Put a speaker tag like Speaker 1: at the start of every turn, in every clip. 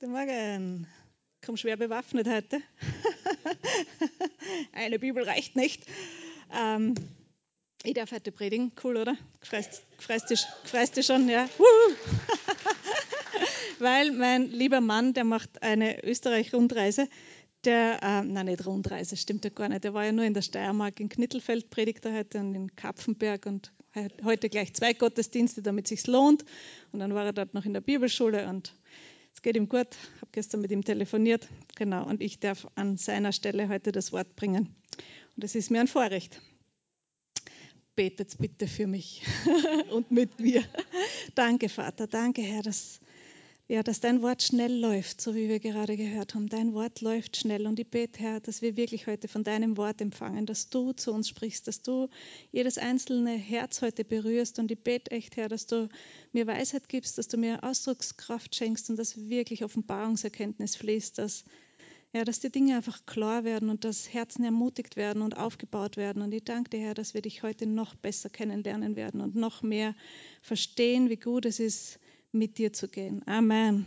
Speaker 1: Guten Morgen. Komm schwer bewaffnet heute. Eine Bibel reicht nicht. Ähm, ich darf heute predigen. Cool, oder? Freust, dich, schon? Ja. Weil mein lieber Mann, der macht eine Österreich-Rundreise. Der, äh, nein, nicht Rundreise, stimmt ja gar nicht. Der war ja nur in der Steiermark, in Knittelfeld predigt er heute und in Kapfenberg und heute gleich zwei Gottesdienste, damit es sich lohnt. Und dann war er dort noch in der Bibelschule und es geht ihm gut. Habe gestern mit ihm telefoniert. Genau. Und ich darf an seiner Stelle heute das Wort bringen. Und es ist mir ein Vorrecht. Betet bitte für mich und mit mir. Danke, Vater. Danke, Herr, dass ja, dass dein Wort schnell läuft, so wie wir gerade gehört haben. Dein Wort läuft schnell und ich bete, Herr, dass wir wirklich heute von deinem Wort empfangen, dass du zu uns sprichst, dass du jedes einzelne Herz heute berührst und ich bete echt, Herr, dass du mir Weisheit gibst, dass du mir Ausdruckskraft schenkst und dass wirklich Offenbarungserkenntnis fließt, dass ja, dass die Dinge einfach klar werden und dass Herzen ermutigt werden und aufgebaut werden. Und ich danke dir, Herr, dass wir dich heute noch besser kennenlernen werden und noch mehr verstehen, wie gut es ist, mit dir zu gehen. Amen.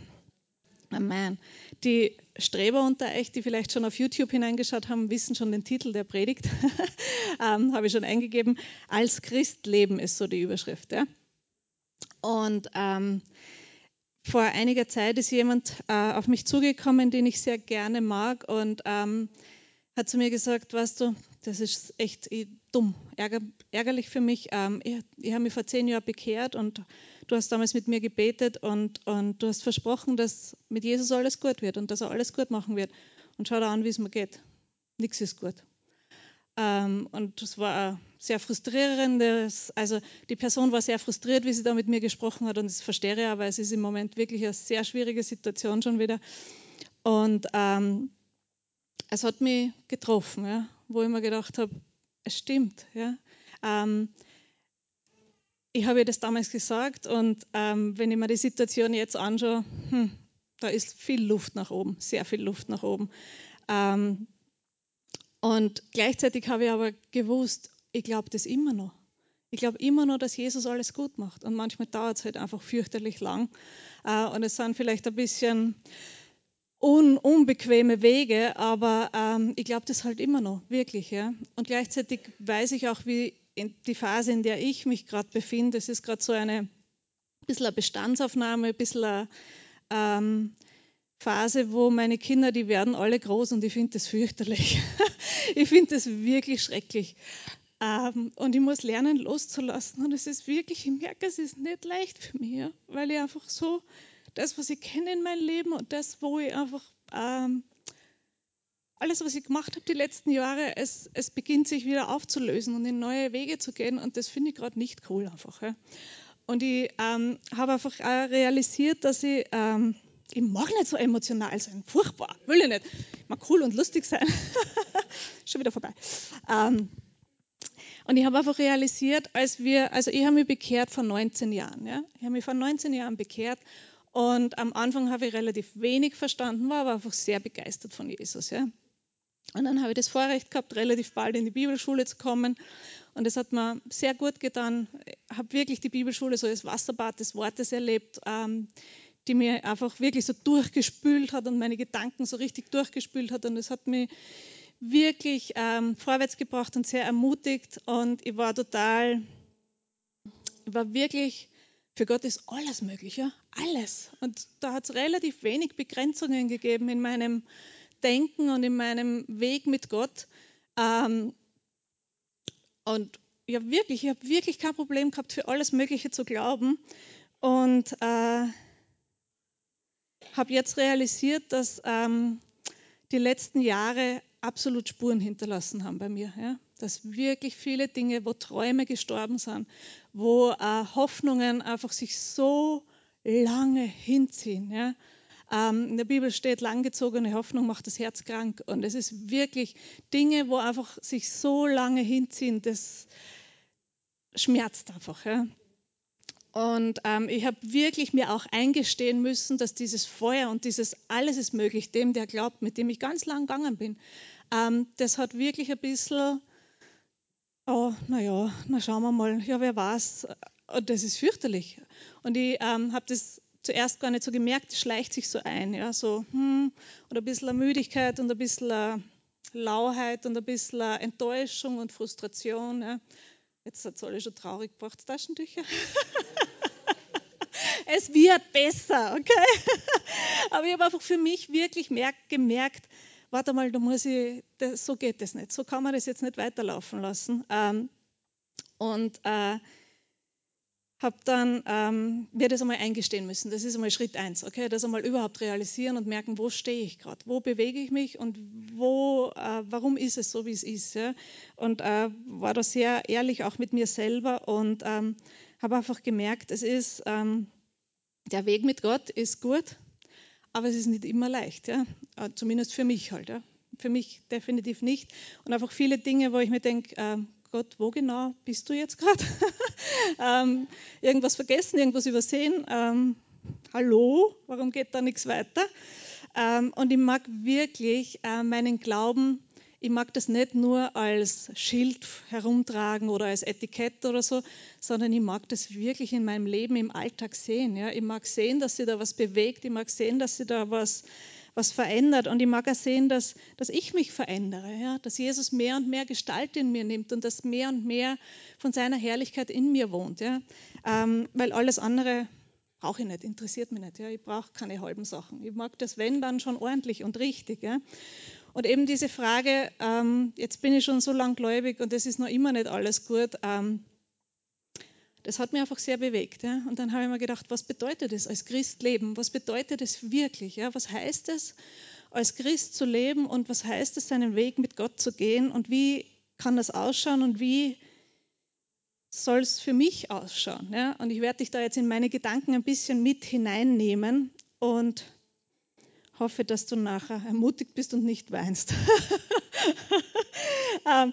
Speaker 1: Amen. Die Streber unter euch, die vielleicht schon auf YouTube hineingeschaut haben, wissen schon den Titel der Predigt. ähm, Habe ich schon eingegeben. Als Christ leben ist so die Überschrift. Ja? Und ähm, vor einiger Zeit ist jemand äh, auf mich zugekommen, den ich sehr gerne mag und ähm, hat zu mir gesagt, weißt du, das ist echt dumm, ärger, ärgerlich für mich. Ähm, ich, ich habe mich vor zehn Jahren bekehrt und du hast damals mit mir gebetet und, und du hast versprochen, dass mit Jesus alles gut wird und dass er alles gut machen wird. Und schau da an, wie es mir geht. Nichts ist gut. Ähm, und das war sehr frustrierend. Also die Person war sehr frustriert, wie sie da mit mir gesprochen hat und das verstehe ich, aber es ist im Moment wirklich eine sehr schwierige Situation schon wieder. Und ähm, es hat mich getroffen, ja, wo ich mir gedacht habe, es stimmt. Ja. Ähm, ich habe ihr das damals gesagt und ähm, wenn ich mir die Situation jetzt anschaue, hm, da ist viel Luft nach oben, sehr viel Luft nach oben. Ähm, und gleichzeitig habe ich aber gewusst, ich glaube das immer noch. Ich glaube immer noch, dass Jesus alles gut macht. Und manchmal dauert es halt einfach fürchterlich lang. Äh, und es sind vielleicht ein bisschen un unbequeme Wege, aber ähm, ich glaube das halt immer noch, wirklich. Ja? Und gleichzeitig weiß ich auch, wie die Phase, in der ich mich gerade befinde, es ist gerade so eine ein bisschen eine Bestandsaufnahme, ein bisschen eine ähm, Phase, wo meine Kinder, die werden alle groß und ich finde das fürchterlich. ich finde das wirklich schrecklich. Ähm, und ich muss lernen, loszulassen. Und es ist wirklich, ich merke, es ist nicht leicht für mich, weil ich einfach so das, was ich kenne in meinem Leben und das, wo ich einfach ähm, alles, was ich gemacht habe die letzten Jahre, es, es beginnt sich wieder aufzulösen und in neue Wege zu gehen und das finde ich gerade nicht cool einfach. Ja. Und ich ähm, habe einfach realisiert, dass ich, ähm, ich mag nicht so emotional sein, furchtbar, will ich nicht. Ich mag cool und lustig sein. Schon wieder vorbei. Ähm, und ich habe einfach realisiert, als wir, also ich habe mich bekehrt vor 19 Jahren. Ja? Ich habe mich vor 19 Jahren bekehrt und am Anfang habe ich relativ wenig verstanden, war aber einfach sehr begeistert von Jesus. Ja. Und dann habe ich das Vorrecht gehabt, relativ bald in die Bibelschule zu kommen. Und es hat mir sehr gut getan. Ich habe wirklich die Bibelschule so als Wasserbad des Wortes erlebt, ähm, die mir einfach wirklich so durchgespült hat und meine Gedanken so richtig durchgespült hat. Und es hat mich wirklich ähm, vorwärts gebracht und sehr ermutigt. Und ich war total, ich war wirklich für Gott ist alles möglich, ja? alles. Und da hat es relativ wenig Begrenzungen gegeben in meinem Denken und in meinem Weg mit Gott. Ähm, und ja, wirklich, ich habe wirklich kein Problem gehabt, für alles Mögliche zu glauben. Und äh, habe jetzt realisiert, dass ähm, die letzten Jahre absolut Spuren hinterlassen haben bei mir. Ja? Dass wirklich viele Dinge, wo Träume gestorben sind, wo äh, Hoffnungen einfach sich so lange hinziehen. Ja? Ähm, in der Bibel steht, langgezogene Hoffnung macht das Herz krank. Und es ist wirklich Dinge, wo einfach sich so lange hinziehen, das schmerzt einfach. Ja? Und ähm, ich habe wirklich mir auch eingestehen müssen, dass dieses Feuer und dieses alles ist möglich, dem, der glaubt, mit dem ich ganz lang gegangen bin, ähm, das hat wirklich ein bisschen, oh, naja, na schauen wir mal, ja, wer weiß. Das ist fürchterlich. Und ich ähm, habe das zuerst gar nicht so gemerkt, schleicht sich so ein, ja, so, hm, und ein bisschen Müdigkeit und ein bisschen Lauheit und ein bisschen Enttäuschung und Frustration. Ja. Jetzt hat es alle schon traurig gebracht, Taschentücher. es wird besser, okay? Aber ich habe einfach für mich wirklich gemerkt, warte mal, da muss ich, das, so geht das nicht, so kann man das jetzt nicht weiterlaufen lassen. Ähm, und äh, habe dann ähm, mir das einmal eingestehen müssen. Das ist einmal Schritt eins, okay? Das einmal überhaupt realisieren und merken, wo stehe ich gerade, wo bewege ich mich und wo, äh, warum ist es so, wie es ist. Ja? Und äh, war da sehr ehrlich auch mit mir selber und ähm, habe einfach gemerkt, es ist ähm, der Weg mit Gott ist gut, aber es ist nicht immer leicht, ja? Äh, zumindest für mich halt. Ja? Für mich definitiv nicht. Und einfach viele Dinge, wo ich mir denke, äh, Gott, wo genau bist du jetzt gerade? ähm, irgendwas vergessen, irgendwas übersehen? Ähm, hallo, warum geht da nichts weiter? Ähm, und ich mag wirklich äh, meinen Glauben, ich mag das nicht nur als Schild herumtragen oder als Etikett oder so, sondern ich mag das wirklich in meinem Leben im Alltag sehen. Ja? Ich mag sehen, dass sie da was bewegt, ich mag sehen, dass sie da was was verändert. Und ich mag auch sehen, dass, dass ich mich verändere, ja? dass Jesus mehr und mehr Gestalt in mir nimmt und dass mehr und mehr von seiner Herrlichkeit in mir wohnt. Ja? Ähm, weil alles andere brauche ich nicht, interessiert mich nicht. Ja? Ich brauche keine halben Sachen. Ich mag das, wenn, dann schon ordentlich und richtig. Ja? Und eben diese Frage, ähm, jetzt bin ich schon so lang gläubig und es ist noch immer nicht alles gut. Ähm, das hat mich einfach sehr bewegt. Ja? Und dann habe ich mir gedacht, was bedeutet es als Christ leben? Was bedeutet es wirklich? Ja? Was heißt es, als Christ zu leben und was heißt es, seinen Weg mit Gott zu gehen und wie kann das ausschauen und wie soll es für mich ausschauen? Ja? Und ich werde dich da jetzt in meine Gedanken ein bisschen mit hineinnehmen und hoffe, dass du nachher ermutigt bist und nicht weinst. ähm,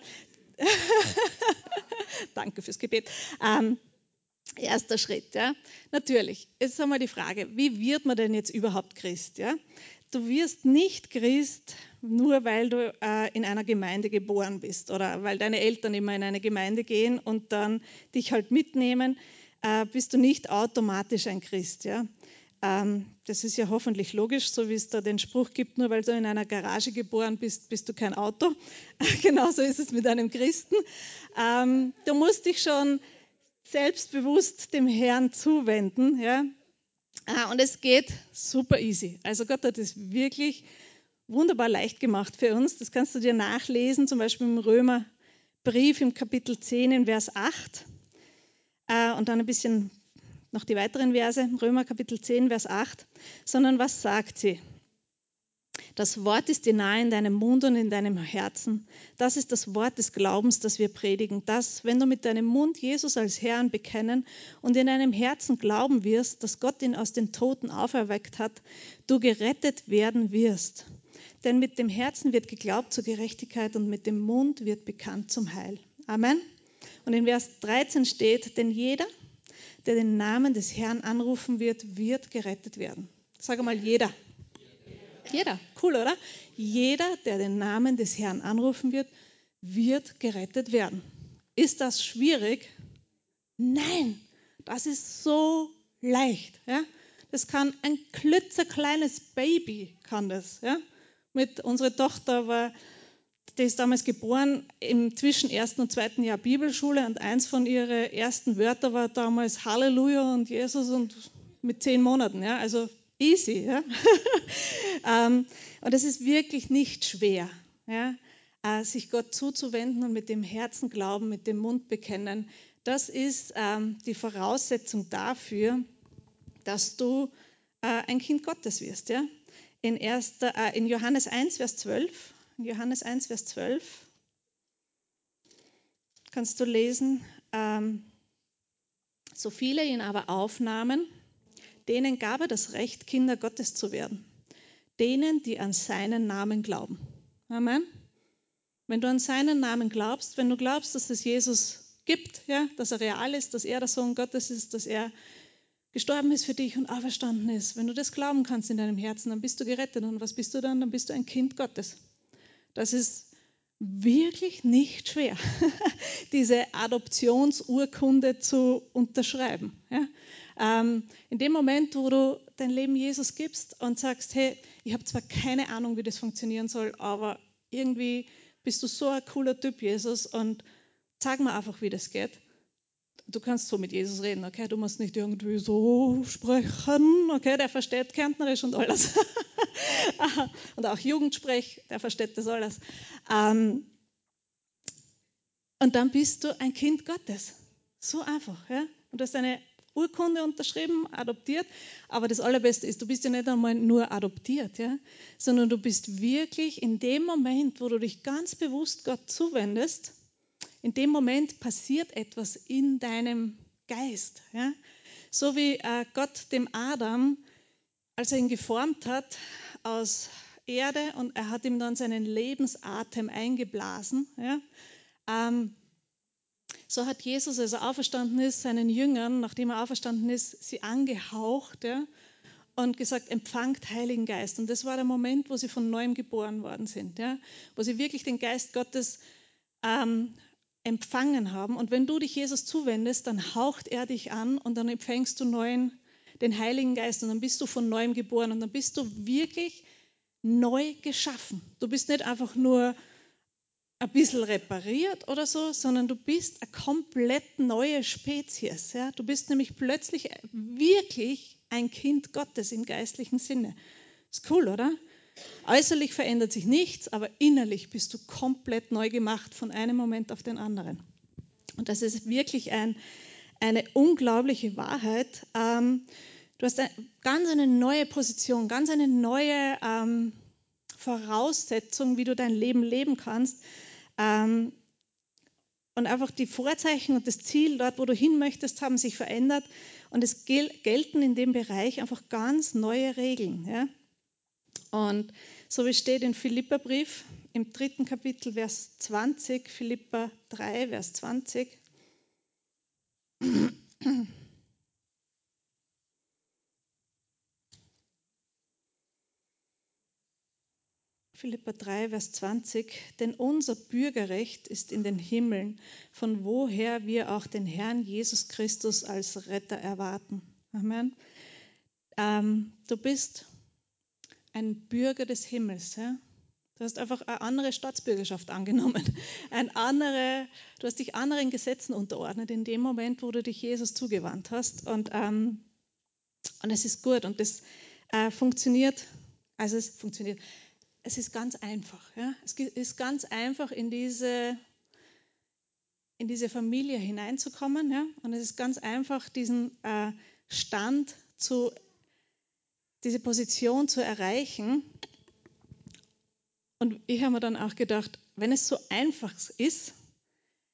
Speaker 1: Danke fürs Gebet. Ähm, Erster Schritt, ja. Natürlich, jetzt ist einmal die Frage, wie wird man denn jetzt überhaupt Christ? Ja? Du wirst nicht Christ, nur weil du äh, in einer Gemeinde geboren bist oder weil deine Eltern immer in eine Gemeinde gehen und dann dich halt mitnehmen, äh, bist du nicht automatisch ein Christ. Ja? Ähm, das ist ja hoffentlich logisch, so wie es da den Spruch gibt, nur weil du in einer Garage geboren bist, bist du kein Auto. Genauso ist es mit einem Christen. Ähm, du musst dich schon selbstbewusst dem Herrn zuwenden. Ja? Ah, und es geht super easy. Also Gott hat es wirklich wunderbar leicht gemacht für uns. Das kannst du dir nachlesen, zum Beispiel im Römerbrief im Kapitel 10 in Vers 8 äh, und dann ein bisschen noch die weiteren Verse, Römer Kapitel 10, Vers 8, sondern was sagt sie? Das Wort ist dir nahe in deinem Mund und in deinem Herzen. Das ist das Wort des Glaubens, das wir predigen. Das, wenn du mit deinem Mund Jesus als Herrn bekennen und in deinem Herzen glauben wirst, dass Gott ihn aus den Toten auferweckt hat, du gerettet werden wirst. Denn mit dem Herzen wird geglaubt zur Gerechtigkeit und mit dem Mund wird bekannt zum Heil. Amen. Und in Vers 13 steht, denn jeder, der den Namen des Herrn anrufen wird, wird gerettet werden. Sag mal, jeder. Jeder, cool, oder? Jeder, der den Namen des Herrn anrufen wird, wird gerettet werden. Ist das schwierig? Nein, das ist so leicht. Ja? Das kann ein klitzekleines Baby, kann das. Ja? Mit unserer Tochter war, die ist damals geboren im zwischen ersten und zweiten Jahr Bibelschule und eins von ihren ersten Wörtern war damals Halleluja und Jesus und mit zehn Monaten. Ja? Also easy. Ja? ähm, und es ist wirklich nicht schwer, ja? äh, sich Gott zuzuwenden und mit dem Herzen glauben, mit dem Mund bekennen. Das ist ähm, die Voraussetzung dafür, dass du äh, ein Kind Gottes wirst. Ja? In, erster, äh, in Johannes 1, Vers 12, in Johannes 1, Vers 12 kannst du lesen, ähm, so viele ihn aber aufnahmen, denen gab er das Recht, Kinder Gottes zu werden. Denen, die an seinen Namen glauben. Amen. Wenn du an seinen Namen glaubst, wenn du glaubst, dass es Jesus gibt, ja, dass er real ist, dass er der Sohn Gottes ist, dass er gestorben ist für dich und auferstanden ist, wenn du das glauben kannst in deinem Herzen, dann bist du gerettet. Und was bist du dann? Dann bist du ein Kind Gottes. Das ist wirklich nicht schwer, diese Adoptionsurkunde zu unterschreiben. Ja? Ähm, in dem Moment, wo du dein Leben Jesus gibst und sagst, hey, ich habe zwar keine Ahnung, wie das funktionieren soll, aber irgendwie bist du so ein cooler Typ, Jesus, und sag mir einfach, wie das geht. Du kannst so mit Jesus reden, okay? Du musst nicht irgendwie so sprechen, okay? Der versteht Kärntnerisch und alles. und auch Jugendsprech, der versteht das alles. Ähm, und dann bist du ein Kind Gottes. So einfach, ja? Und du hast eine Urkunde unterschrieben, adoptiert. Aber das Allerbeste ist, du bist ja nicht einmal nur adoptiert, ja? sondern du bist wirklich in dem Moment, wo du dich ganz bewusst Gott zuwendest, in dem Moment passiert etwas in deinem Geist. Ja? So wie äh, Gott dem Adam, als er ihn geformt hat aus Erde und er hat ihm dann seinen Lebensatem eingeblasen. Ja? Ähm, so hat Jesus, als er auferstanden ist, seinen Jüngern, nachdem er auferstanden ist, sie angehaucht ja, und gesagt, empfangt Heiligen Geist. Und das war der Moment, wo sie von neuem geboren worden sind, ja, wo sie wirklich den Geist Gottes ähm, empfangen haben. Und wenn du dich Jesus zuwendest, dann haucht er dich an und dann empfängst du neuen, den Heiligen Geist und dann bist du von neuem geboren und dann bist du wirklich neu geschaffen. Du bist nicht einfach nur ein bisschen repariert oder so, sondern du bist eine komplett neue Spezies. Ja? Du bist nämlich plötzlich wirklich ein Kind Gottes im geistlichen Sinne. Ist cool, oder? Äußerlich verändert sich nichts, aber innerlich bist du komplett neu gemacht von einem Moment auf den anderen. Und das ist wirklich ein, eine unglaubliche Wahrheit. Ähm, du hast eine, ganz eine neue Position, ganz eine neue ähm, Voraussetzung, wie du dein Leben leben kannst. Ähm, und einfach die Vorzeichen und das Ziel dort, wo du hin möchtest, haben sich verändert. Und es gel gelten in dem Bereich einfach ganz neue Regeln. Ja? Und so wie steht in Philipperbrief im dritten Kapitel, Vers 20, Philippa 3, Vers 20. Philippa 3, Vers 20, denn unser Bürgerrecht ist in den Himmeln, von woher wir auch den Herrn Jesus Christus als Retter erwarten. Amen. Ähm, du bist ein Bürger des Himmels. Ja? Du hast einfach eine andere Staatsbürgerschaft angenommen. Ein andere, du hast dich anderen Gesetzen unterordnet in dem Moment, wo du dich Jesus zugewandt hast. Und, ähm, und es ist gut und das äh, funktioniert. Also es funktioniert es ist ganz einfach. Ja? Es ist ganz einfach, in diese, in diese Familie hineinzukommen. Ja? Und es ist ganz einfach, diesen äh, Stand zu, diese Position zu erreichen. Und ich habe mir dann auch gedacht, wenn es so einfach ist,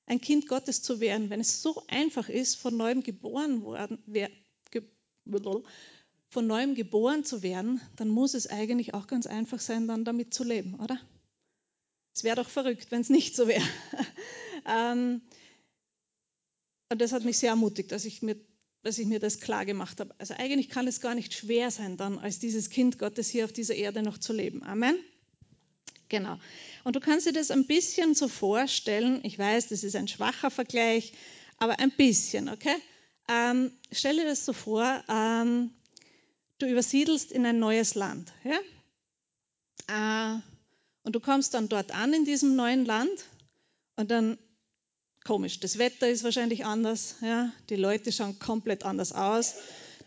Speaker 1: ein Kind Gottes zu werden, wenn es so einfach ist, von neuem geboren worden, wer, ge, von neuem geboren zu werden, dann muss es eigentlich auch ganz einfach sein, dann damit zu leben, oder? Es wäre doch verrückt, wenn es nicht so wäre. ähm, und das hat mich sehr ermutigt, dass ich, mir, dass ich mir das klar gemacht habe. Also eigentlich kann es gar nicht schwer sein, dann als dieses Kind Gottes hier auf dieser Erde noch zu leben. Amen. Genau. Und du kannst dir das ein bisschen so vorstellen. Ich weiß, das ist ein schwacher Vergleich, aber ein bisschen, okay? Ähm, stell dir das so vor, ähm, du übersiedelst in ein neues Land. Ja? Äh, und du kommst dann dort an in diesem neuen Land und dann, komisch, das Wetter ist wahrscheinlich anders, ja? die Leute schauen komplett anders aus,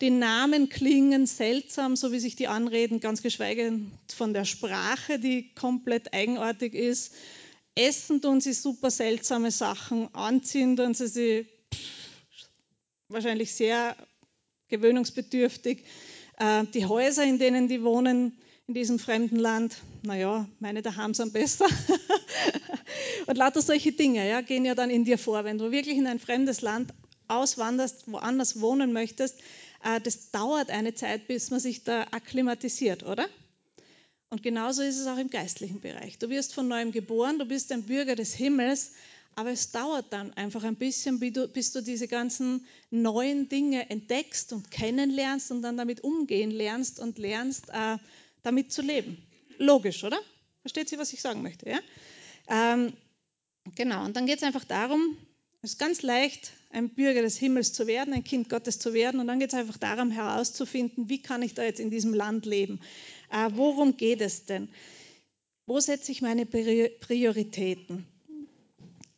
Speaker 1: die Namen klingen seltsam, so wie sich die anreden, ganz geschweige von der Sprache, die komplett eigenartig ist. Essen tun sie super seltsame Sachen, anziehen tun sie sie wahrscheinlich sehr gewöhnungsbedürftig. Äh, die Häuser, in denen die wohnen, in diesem fremden Land, naja, meine daheim sind besser. und lauter solche Dinge ja, gehen ja dann in dir vor. Wenn du wirklich in ein fremdes Land auswanderst, woanders wohnen möchtest, äh, das dauert eine Zeit, bis man sich da akklimatisiert, oder? Und genauso ist es auch im geistlichen Bereich. Du wirst von neuem geboren, du bist ein Bürger des Himmels, aber es dauert dann einfach ein bisschen, bis du diese ganzen neuen Dinge entdeckst und kennenlernst und dann damit umgehen lernst und lernst, äh, damit zu leben. Logisch, oder? Versteht sie, was ich sagen möchte? Ja? Ähm, genau, und dann geht es einfach darum, Es ist ganz leicht, ein Bürger des Himmels zu werden, ein Kind Gottes zu werden. Und dann geht es einfach darum herauszufinden, wie kann ich da jetzt in diesem Land leben? Äh, worum geht es denn? Wo setze ich meine Prioritäten?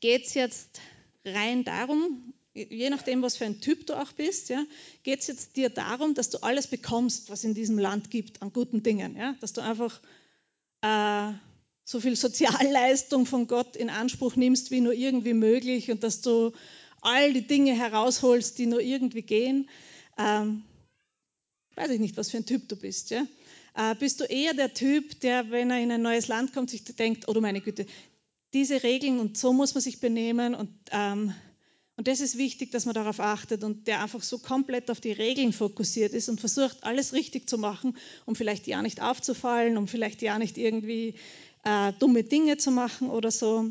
Speaker 1: Geht es jetzt rein darum, je nachdem, was für ein Typ du auch bist, ja, geht es jetzt dir darum, dass du alles bekommst, was in diesem Land gibt an guten Dingen, ja, dass du einfach äh, so viel Sozialleistung von Gott in Anspruch nimmst, wie nur irgendwie möglich und dass du all die Dinge herausholst, die nur irgendwie gehen. Ähm, weiß ich nicht, was für ein Typ du bist. Ja? Äh, bist du eher der Typ, der, wenn er in ein neues Land kommt, sich denkt, oh du meine Güte, diese Regeln und so muss man sich benehmen und ähm, und das ist wichtig, dass man darauf achtet und der einfach so komplett auf die Regeln fokussiert ist und versucht, alles richtig zu machen, um vielleicht ja nicht aufzufallen, um vielleicht ja nicht irgendwie äh, dumme Dinge zu machen oder so.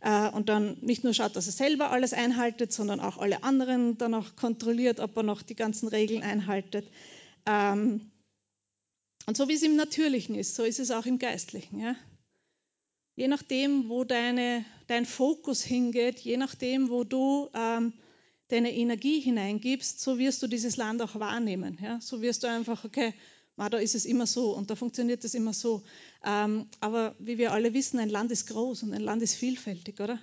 Speaker 1: Äh, und dann nicht nur schaut, dass er selber alles einhaltet, sondern auch alle anderen dann auch kontrolliert, ob er noch die ganzen Regeln einhaltet. Ähm, und so wie es im Natürlichen ist, so ist es auch im Geistlichen. Ja? Je nachdem, wo deine, dein Fokus hingeht, je nachdem, wo du ähm, deine Energie hineingibst, so wirst du dieses Land auch wahrnehmen. Ja? So wirst du einfach, okay, da ist es immer so und da funktioniert es immer so. Ähm, aber wie wir alle wissen, ein Land ist groß und ein Land ist vielfältig, oder?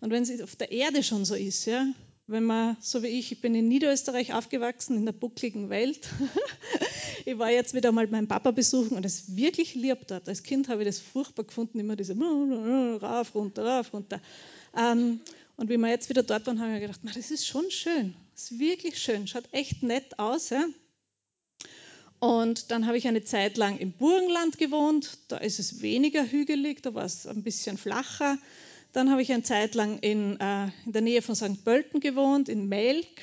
Speaker 1: Und wenn es auf der Erde schon so ist, ja, wenn man, so wie ich, ich bin in Niederösterreich aufgewachsen, in der buckligen Welt. ich war jetzt wieder mal meinen Papa besuchen und es wirklich lieb dort. Als Kind habe ich das furchtbar gefunden, immer diese rauf, runter, rauf, runter. Ähm, und wie wir jetzt wieder dort waren, habe ich mir gedacht, das ist schon schön. Das ist wirklich schön. Schaut echt nett aus. Ja? Und dann habe ich eine Zeit lang im Burgenland gewohnt. Da ist es weniger hügelig, da war es ein bisschen flacher. Dann habe ich eine Zeit lang in, äh, in der Nähe von St. Pölten gewohnt, in Melk.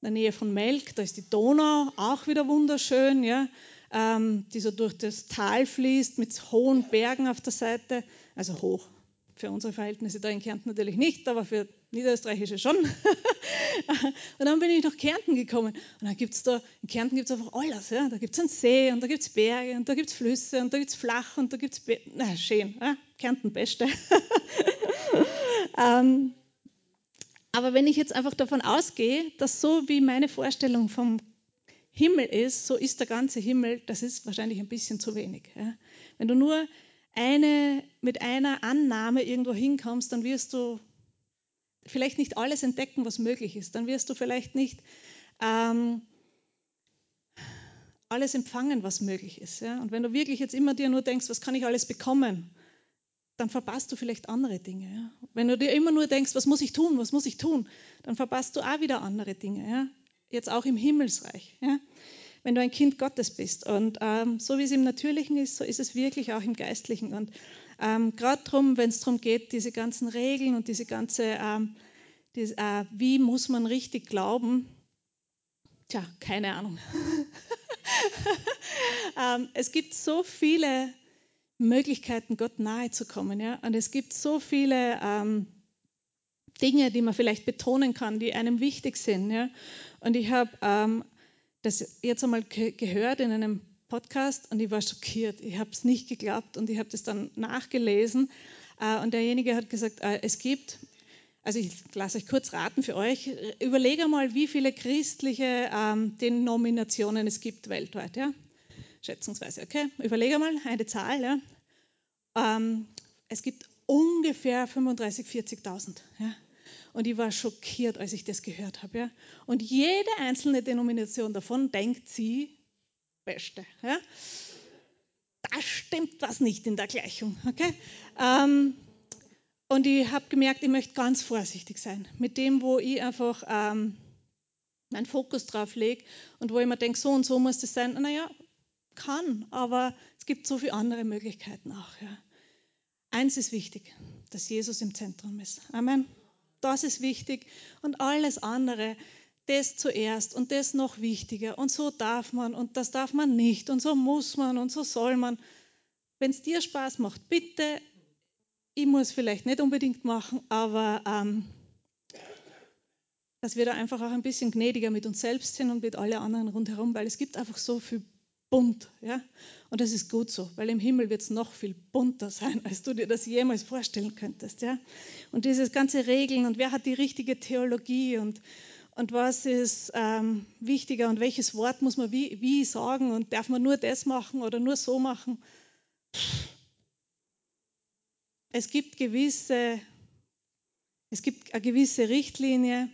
Speaker 1: In der Nähe von Melk, da ist die Donau auch wieder wunderschön, ja, ähm, die so durch das Tal fließt mit hohen Bergen auf der Seite, also hoch, für unsere Verhältnisse da in Kärnten natürlich nicht, aber für niederösterreichische schon. und dann bin ich nach Kärnten gekommen. Und dann gibt es da, in Kärnten gibt es einfach alles. Ja? Da gibt es einen See und da gibt es Berge und da gibt es Flüsse und da gibt es Flach und da gibt es, na schön, ja? Kärnten beste. ähm, aber wenn ich jetzt einfach davon ausgehe, dass so wie meine Vorstellung vom Himmel ist, so ist der ganze Himmel, das ist wahrscheinlich ein bisschen zu wenig. Ja? Wenn du nur eine, mit einer Annahme irgendwo hinkommst, dann wirst du vielleicht nicht alles entdecken, was möglich ist. Dann wirst du vielleicht nicht ähm, alles empfangen, was möglich ist. Ja? Und wenn du wirklich jetzt immer dir nur denkst, was kann ich alles bekommen, dann verpasst du vielleicht andere Dinge. Ja? Wenn du dir immer nur denkst, was muss ich tun, was muss ich tun, dann verpasst du auch wieder andere Dinge. Ja? Jetzt auch im Himmelsreich. Wenn du ein Kind Gottes bist. Und ähm, so wie es im Natürlichen ist, so ist es wirklich auch im Geistlichen. Und ähm, gerade darum, wenn es darum geht, diese ganzen Regeln und diese ganze, ähm, die, äh, wie muss man richtig glauben, tja, keine Ahnung. Ähm, es gibt so viele Möglichkeiten, Gott nahe zu kommen. Ja? Und es gibt so viele ähm, Dinge, die man vielleicht betonen kann, die einem wichtig sind. Ja? Und ich habe ähm, das jetzt einmal gehört in einem Podcast und ich war schockiert. Ich habe es nicht geglaubt und ich habe das dann nachgelesen. Äh, und derjenige hat gesagt, äh, es gibt, also ich lasse euch kurz raten für euch, überlege mal, wie viele christliche ähm, Denominationen es gibt weltweit. Ja? Schätzungsweise, okay? Überlege mal eine Zahl. Ja? Ähm, es gibt ungefähr 35.000, 40.000. Ja? Und ich war schockiert, als ich das gehört habe. Ja? Und jede einzelne Denomination davon denkt sie, beste. Ja? Da stimmt was nicht in der Gleichung. Okay? Ähm, und ich habe gemerkt, ich möchte ganz vorsichtig sein mit dem, wo ich einfach ähm, meinen Fokus drauf lege und wo ich mir denke, so und so muss das sein. Naja, kann, aber es gibt so viele andere Möglichkeiten auch. Ja. Eins ist wichtig, dass Jesus im Zentrum ist. Amen. Das ist wichtig. Und alles andere, das zuerst und das noch wichtiger. Und so darf man und das darf man nicht und so muss man und so soll man. Wenn es dir Spaß macht, bitte, ich muss vielleicht nicht unbedingt machen, aber ähm, dass wir da einfach auch ein bisschen gnädiger mit uns selbst sind und mit allen anderen rundherum, weil es gibt einfach so viel bunt. Ja? Und das ist gut so, weil im Himmel wird es noch viel bunter sein, als du dir das jemals vorstellen könntest. Ja? Und dieses ganze Regeln und wer hat die richtige Theologie und, und was ist ähm, wichtiger und welches Wort muss man wie, wie sagen und darf man nur das machen oder nur so machen. Es gibt gewisse, es gibt eine gewisse Richtlinie,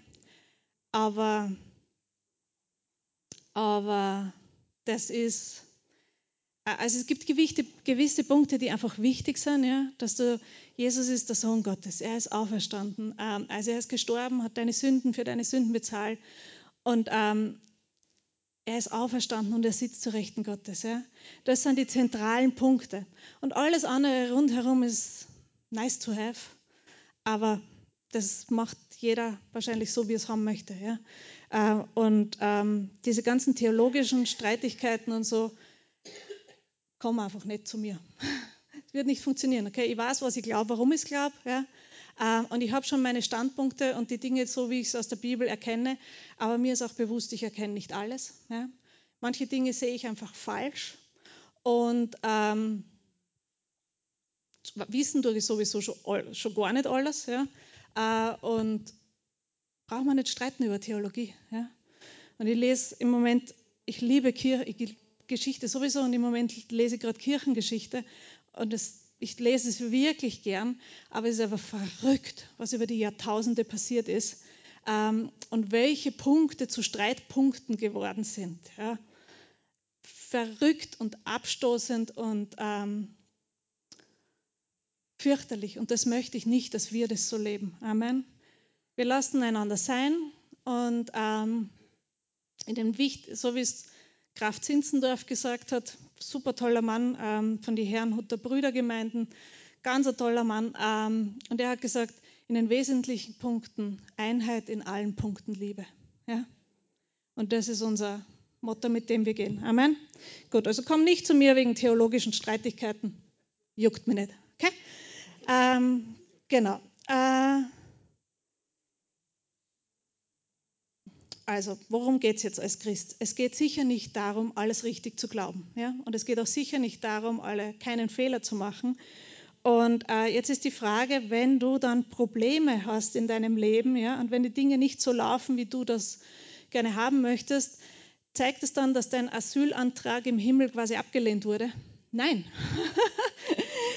Speaker 1: aber, aber das ist, also es gibt gewisse, gewisse Punkte, die einfach wichtig sind, ja, dass du, Jesus ist der Sohn Gottes, er ist auferstanden, ähm, also er ist gestorben, hat deine Sünden für deine Sünden bezahlt und ähm, er ist auferstanden und er sitzt zu Rechten Gottes. Ja. Das sind die zentralen Punkte. Und alles andere rundherum ist nice to have, aber das macht jeder wahrscheinlich so, wie er es haben möchte. Ja? Äh, und ähm, diese ganzen theologischen Streitigkeiten und so kommen einfach nicht zu mir. Es wird nicht funktionieren. Okay? Ich weiß, was ich glaube, warum ich es glaube. Ja? Äh, und ich habe schon meine Standpunkte und die Dinge so, wie ich es aus der Bibel erkenne. Aber mir ist auch bewusst, ich erkenne nicht alles. Ja? Manche Dinge sehe ich einfach falsch. Und ähm, wissen tue sowieso schon, schon gar nicht alles. Ja? Äh, und braucht man nicht streiten über Theologie. Ja? Und ich lese im Moment, ich liebe Kir Geschichte sowieso und im Moment lese ich gerade Kirchengeschichte und das, ich lese es wirklich gern, aber es ist einfach verrückt, was über die Jahrtausende passiert ist ähm, und welche Punkte zu Streitpunkten geworden sind. Ja? Verrückt und abstoßend und ähm, fürchterlich. Und das möchte ich nicht, dass wir das so leben. Amen. Wir lassen einander sein und ähm, in dem Wicht, so wie es Graf Zinzendorf gesagt hat, super toller Mann ähm, von den Herrenhuter Brüdergemeinden, ganz ein toller Mann. Ähm, und er hat gesagt, in den wesentlichen Punkten Einheit, in allen Punkten Liebe. Ja? Und das ist unser Motto, mit dem wir gehen. Amen. Gut, also komm nicht zu mir wegen theologischen Streitigkeiten. Juckt mich nicht. Okay? Ähm, genau. Äh, also, worum geht es jetzt als Christ? Es geht sicher nicht darum, alles richtig zu glauben. Ja? Und es geht auch sicher nicht darum, alle, keinen Fehler zu machen. Und äh, jetzt ist die Frage, wenn du dann Probleme hast in deinem Leben ja, und wenn die Dinge nicht so laufen, wie du das gerne haben möchtest, zeigt es dann, dass dein Asylantrag im Himmel quasi abgelehnt wurde? Nein.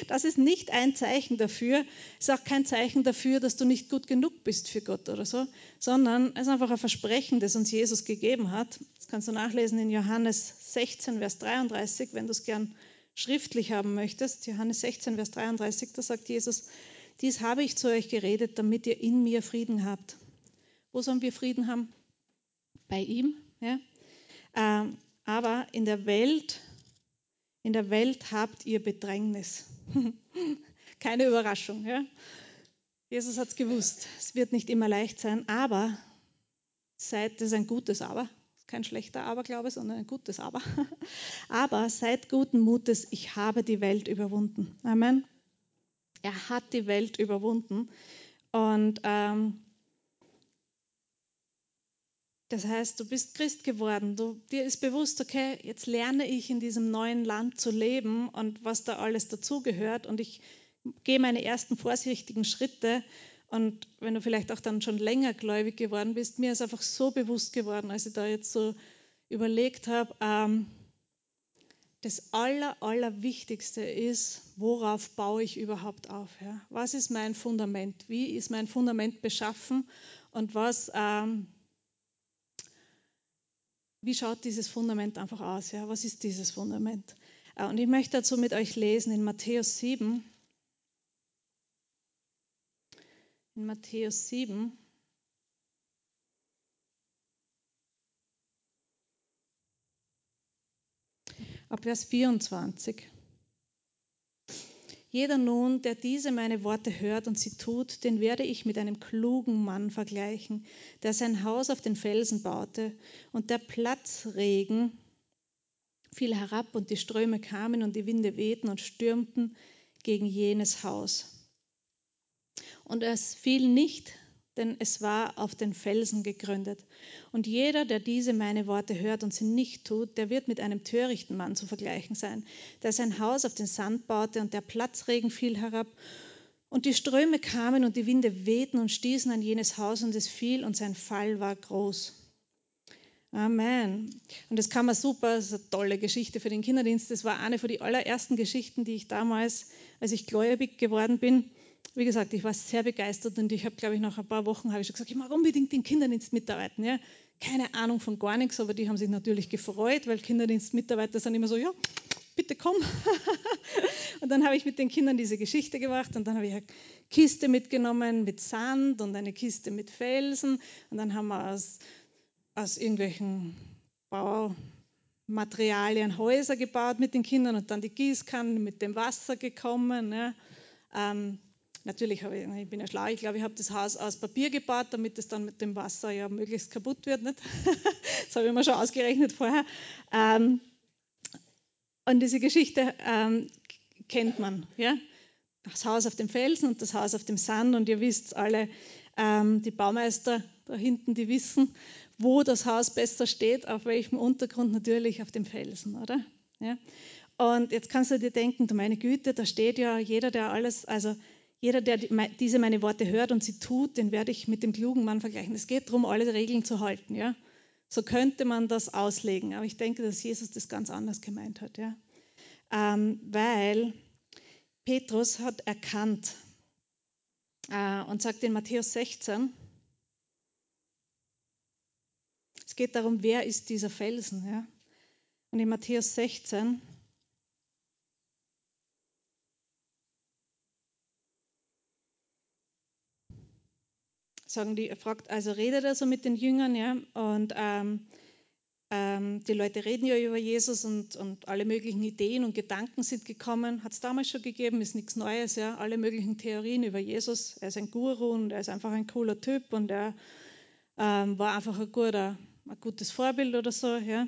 Speaker 1: Das ist nicht ein Zeichen dafür, ist auch kein Zeichen dafür, dass du nicht gut genug bist für Gott oder so, sondern es ist einfach ein Versprechen, das uns Jesus gegeben hat. Das kannst du nachlesen in Johannes 16, Vers 33, wenn du es gern schriftlich haben möchtest. Johannes 16, Vers 33, da sagt Jesus, dies habe ich zu euch geredet, damit ihr in mir Frieden habt. Wo sollen wir Frieden haben? Bei ihm. Ja? Ähm, aber in der Welt, in der Welt habt ihr Bedrängnis. Keine Überraschung. Ja? Jesus hat es gewusst. Es wird nicht immer leicht sein, aber seid, das ist ein gutes Aber, kein schlechter Aberglaube, sondern ein gutes Aber. Aber seid guten Mutes, ich habe die Welt überwunden. Amen. Er hat die Welt überwunden. Und ähm, das heißt, du bist Christ geworden, du, dir ist bewusst, okay, jetzt lerne ich in diesem neuen Land zu leben und was da alles dazugehört und ich gehe meine ersten vorsichtigen Schritte. Und wenn du vielleicht auch dann schon länger gläubig geworden bist, mir ist einfach so bewusst geworden, als ich da jetzt so überlegt habe, ähm, das Aller, Allerwichtigste ist, worauf baue ich überhaupt auf? Ja? Was ist mein Fundament? Wie ist mein Fundament beschaffen? Und was, ähm, wie schaut dieses Fundament einfach aus? Ja? Was ist dieses Fundament? Äh, und ich möchte dazu mit euch lesen in Matthäus 7. In Matthäus 7. Ab Vers 24. Jeder nun, der diese meine Worte hört und sie tut, den werde ich mit einem klugen Mann vergleichen, der sein Haus auf den Felsen baute und der Platzregen fiel herab und die Ströme kamen und die Winde wehten und stürmten gegen jenes Haus. Und es fiel nicht, denn es war auf den Felsen gegründet. Und jeder, der diese meine Worte hört und sie nicht tut, der wird mit einem törichten Mann zu vergleichen sein, der sein Haus auf den Sand baute und der Platzregen fiel herab. Und die Ströme kamen und die Winde wehten und stießen an jenes Haus und es fiel und sein Fall war groß. Amen. Und das kann man super, das ist eine tolle Geschichte für den Kinderdienst. Das war eine von den allerersten Geschichten, die ich damals, als ich gläubig geworden bin, wie gesagt, ich war sehr begeistert und ich habe, glaube ich, nach ein paar Wochen habe ich schon gesagt, ich mag unbedingt den Kinderdienst mitarbeiten. Ja. Keine Ahnung von gar nichts, aber die haben sich natürlich gefreut, weil Kinderdienstmitarbeiter sind immer so, ja, bitte komm. und dann habe ich mit den Kindern diese Geschichte gemacht und dann habe ich eine Kiste mitgenommen mit Sand und eine Kiste mit Felsen und dann haben wir aus, aus irgendwelchen Baumaterialien Häuser gebaut mit den Kindern und dann die Gießkannen mit dem Wasser gekommen. Ja. Ähm, Natürlich habe ich, ich bin ja schlau, ich glaube, ich habe das Haus aus Papier gebaut, damit es dann mit dem Wasser ja möglichst kaputt wird. Nicht? das habe ich mir schon ausgerechnet vorher. Ähm, und diese Geschichte ähm, kennt man. Ja? Das Haus auf dem Felsen und das Haus auf dem Sand. Und ihr wisst alle, ähm, die Baumeister da hinten, die wissen, wo das Haus besser steht, auf welchem Untergrund natürlich auf dem Felsen, oder? Ja? Und jetzt kannst du dir denken, meine Güte, da steht ja jeder, der alles, also jeder, der diese meine Worte hört und sie tut, den werde ich mit dem klugen Mann vergleichen. Es geht darum, alle Regeln zu halten. Ja? So könnte man das auslegen. Aber ich denke, dass Jesus das ganz anders gemeint hat. Ja? Ähm, weil Petrus hat erkannt äh, und sagt in Matthäus 16, es geht darum, wer ist dieser Felsen. Ja? Und in Matthäus 16, sagen die, fragt, also redet er so mit den Jüngern, ja, und ähm, ähm, die Leute reden ja über Jesus und, und alle möglichen Ideen und Gedanken sind gekommen. Hat es damals schon gegeben, ist nichts Neues, ja, alle möglichen Theorien über Jesus. Er ist ein Guru und er ist einfach ein cooler Typ und er ähm, war einfach ein, guter, ein gutes Vorbild oder so, ja.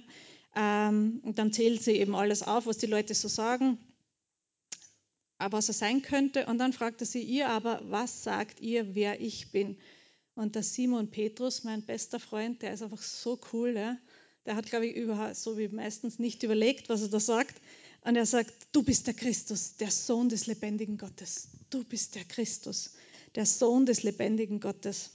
Speaker 1: Ähm, und dann zählt sie eben alles auf, was die Leute so sagen was er sein könnte. Und dann fragte sie ihr aber, was sagt ihr, wer ich bin? Und der Simon Petrus, mein bester Freund, der ist einfach so cool. Ja? Der hat, glaube ich, überhaupt, so wie meistens nicht überlegt, was er da sagt. Und er sagt, du bist der Christus, der Sohn des lebendigen Gottes. Du bist der Christus, der Sohn des lebendigen Gottes.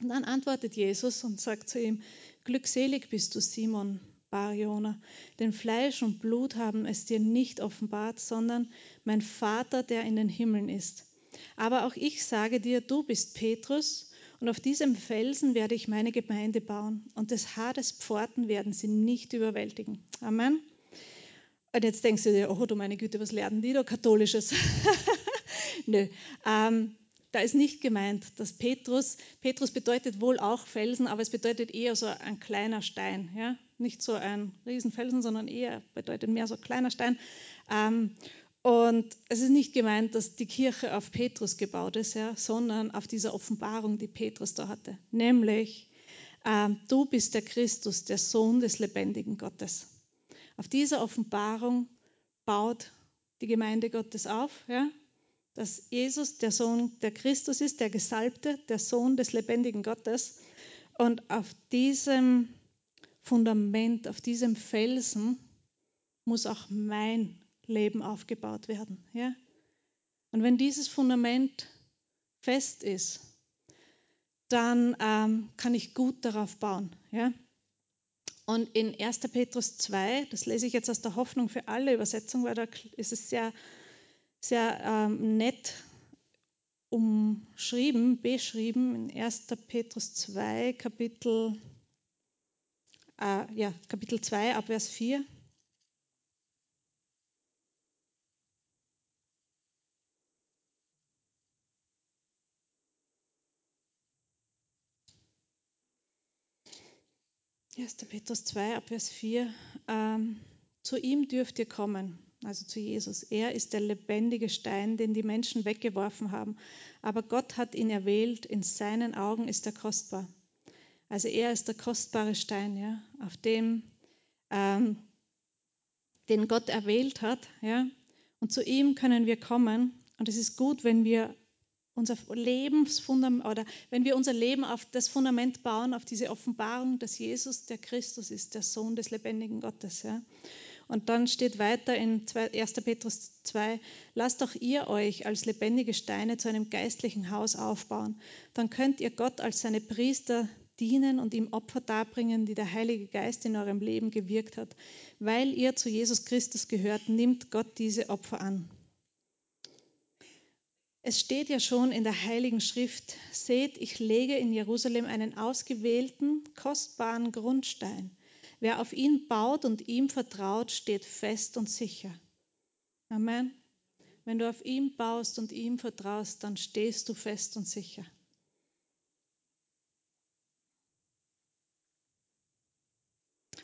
Speaker 1: Und dann antwortet Jesus und sagt zu ihm, glückselig bist du, Simon Barjona, denn Fleisch und Blut haben es dir nicht offenbart, sondern mein Vater, der in den Himmeln ist. Aber auch ich sage dir, du bist Petrus, und auf diesem Felsen werde ich meine Gemeinde bauen und des Hades Pforten werden sie nicht überwältigen. Amen. Und jetzt denkst du dir, oh du meine Güte, was lernen die da Katholisches? Nö. Ähm, da ist nicht gemeint, dass Petrus, Petrus bedeutet wohl auch Felsen, aber es bedeutet eher so ein kleiner Stein. Ja? Nicht so ein Riesenfelsen, sondern eher bedeutet mehr so ein kleiner Stein. Ähm, und es ist nicht gemeint, dass die Kirche auf Petrus gebaut ist, ja, sondern auf dieser Offenbarung, die Petrus da hatte. Nämlich, ähm, du bist der Christus, der Sohn des lebendigen Gottes. Auf dieser Offenbarung baut die Gemeinde Gottes auf, ja, dass Jesus der Sohn, der Christus ist, der Gesalbte, der Sohn des lebendigen Gottes. Und auf diesem Fundament, auf diesem Felsen muss auch mein Leben aufgebaut werden. Ja? Und wenn dieses Fundament fest ist, dann ähm, kann ich gut darauf bauen. Ja? Und in 1. Petrus 2, das lese ich jetzt aus der Hoffnung für alle Übersetzung, weil da ist es sehr, sehr ähm, nett umschrieben, beschrieben, in 1. Petrus 2, Kapitel, äh, ja, Kapitel 2, Abvers 4. 1. Petrus 2, Abvers 4. Ähm, zu ihm dürft ihr kommen, also zu Jesus. Er ist der lebendige Stein, den die Menschen weggeworfen haben. Aber Gott hat ihn erwählt, in seinen Augen ist er kostbar. Also er ist der kostbare Stein, ja, auf dem, ähm, den Gott erwählt hat. Ja. Und zu ihm können wir kommen. Und es ist gut, wenn wir unser Lebensfundament oder wenn wir unser Leben auf das Fundament bauen, auf diese Offenbarung, dass Jesus der Christus ist, der Sohn des lebendigen Gottes. Ja. Und dann steht weiter in 1. Petrus 2, lasst doch ihr euch als lebendige Steine zu einem geistlichen Haus aufbauen. Dann könnt ihr Gott als seine Priester dienen und ihm Opfer darbringen, die der Heilige Geist in eurem Leben gewirkt hat. Weil ihr zu Jesus Christus gehört, nimmt Gott diese Opfer an. Es steht ja schon in der Heiligen Schrift, seht, ich lege in Jerusalem einen ausgewählten, kostbaren Grundstein. Wer auf ihn baut und ihm vertraut, steht fest und sicher. Amen. Wenn du auf ihn baust und ihm vertraust, dann stehst du fest und sicher.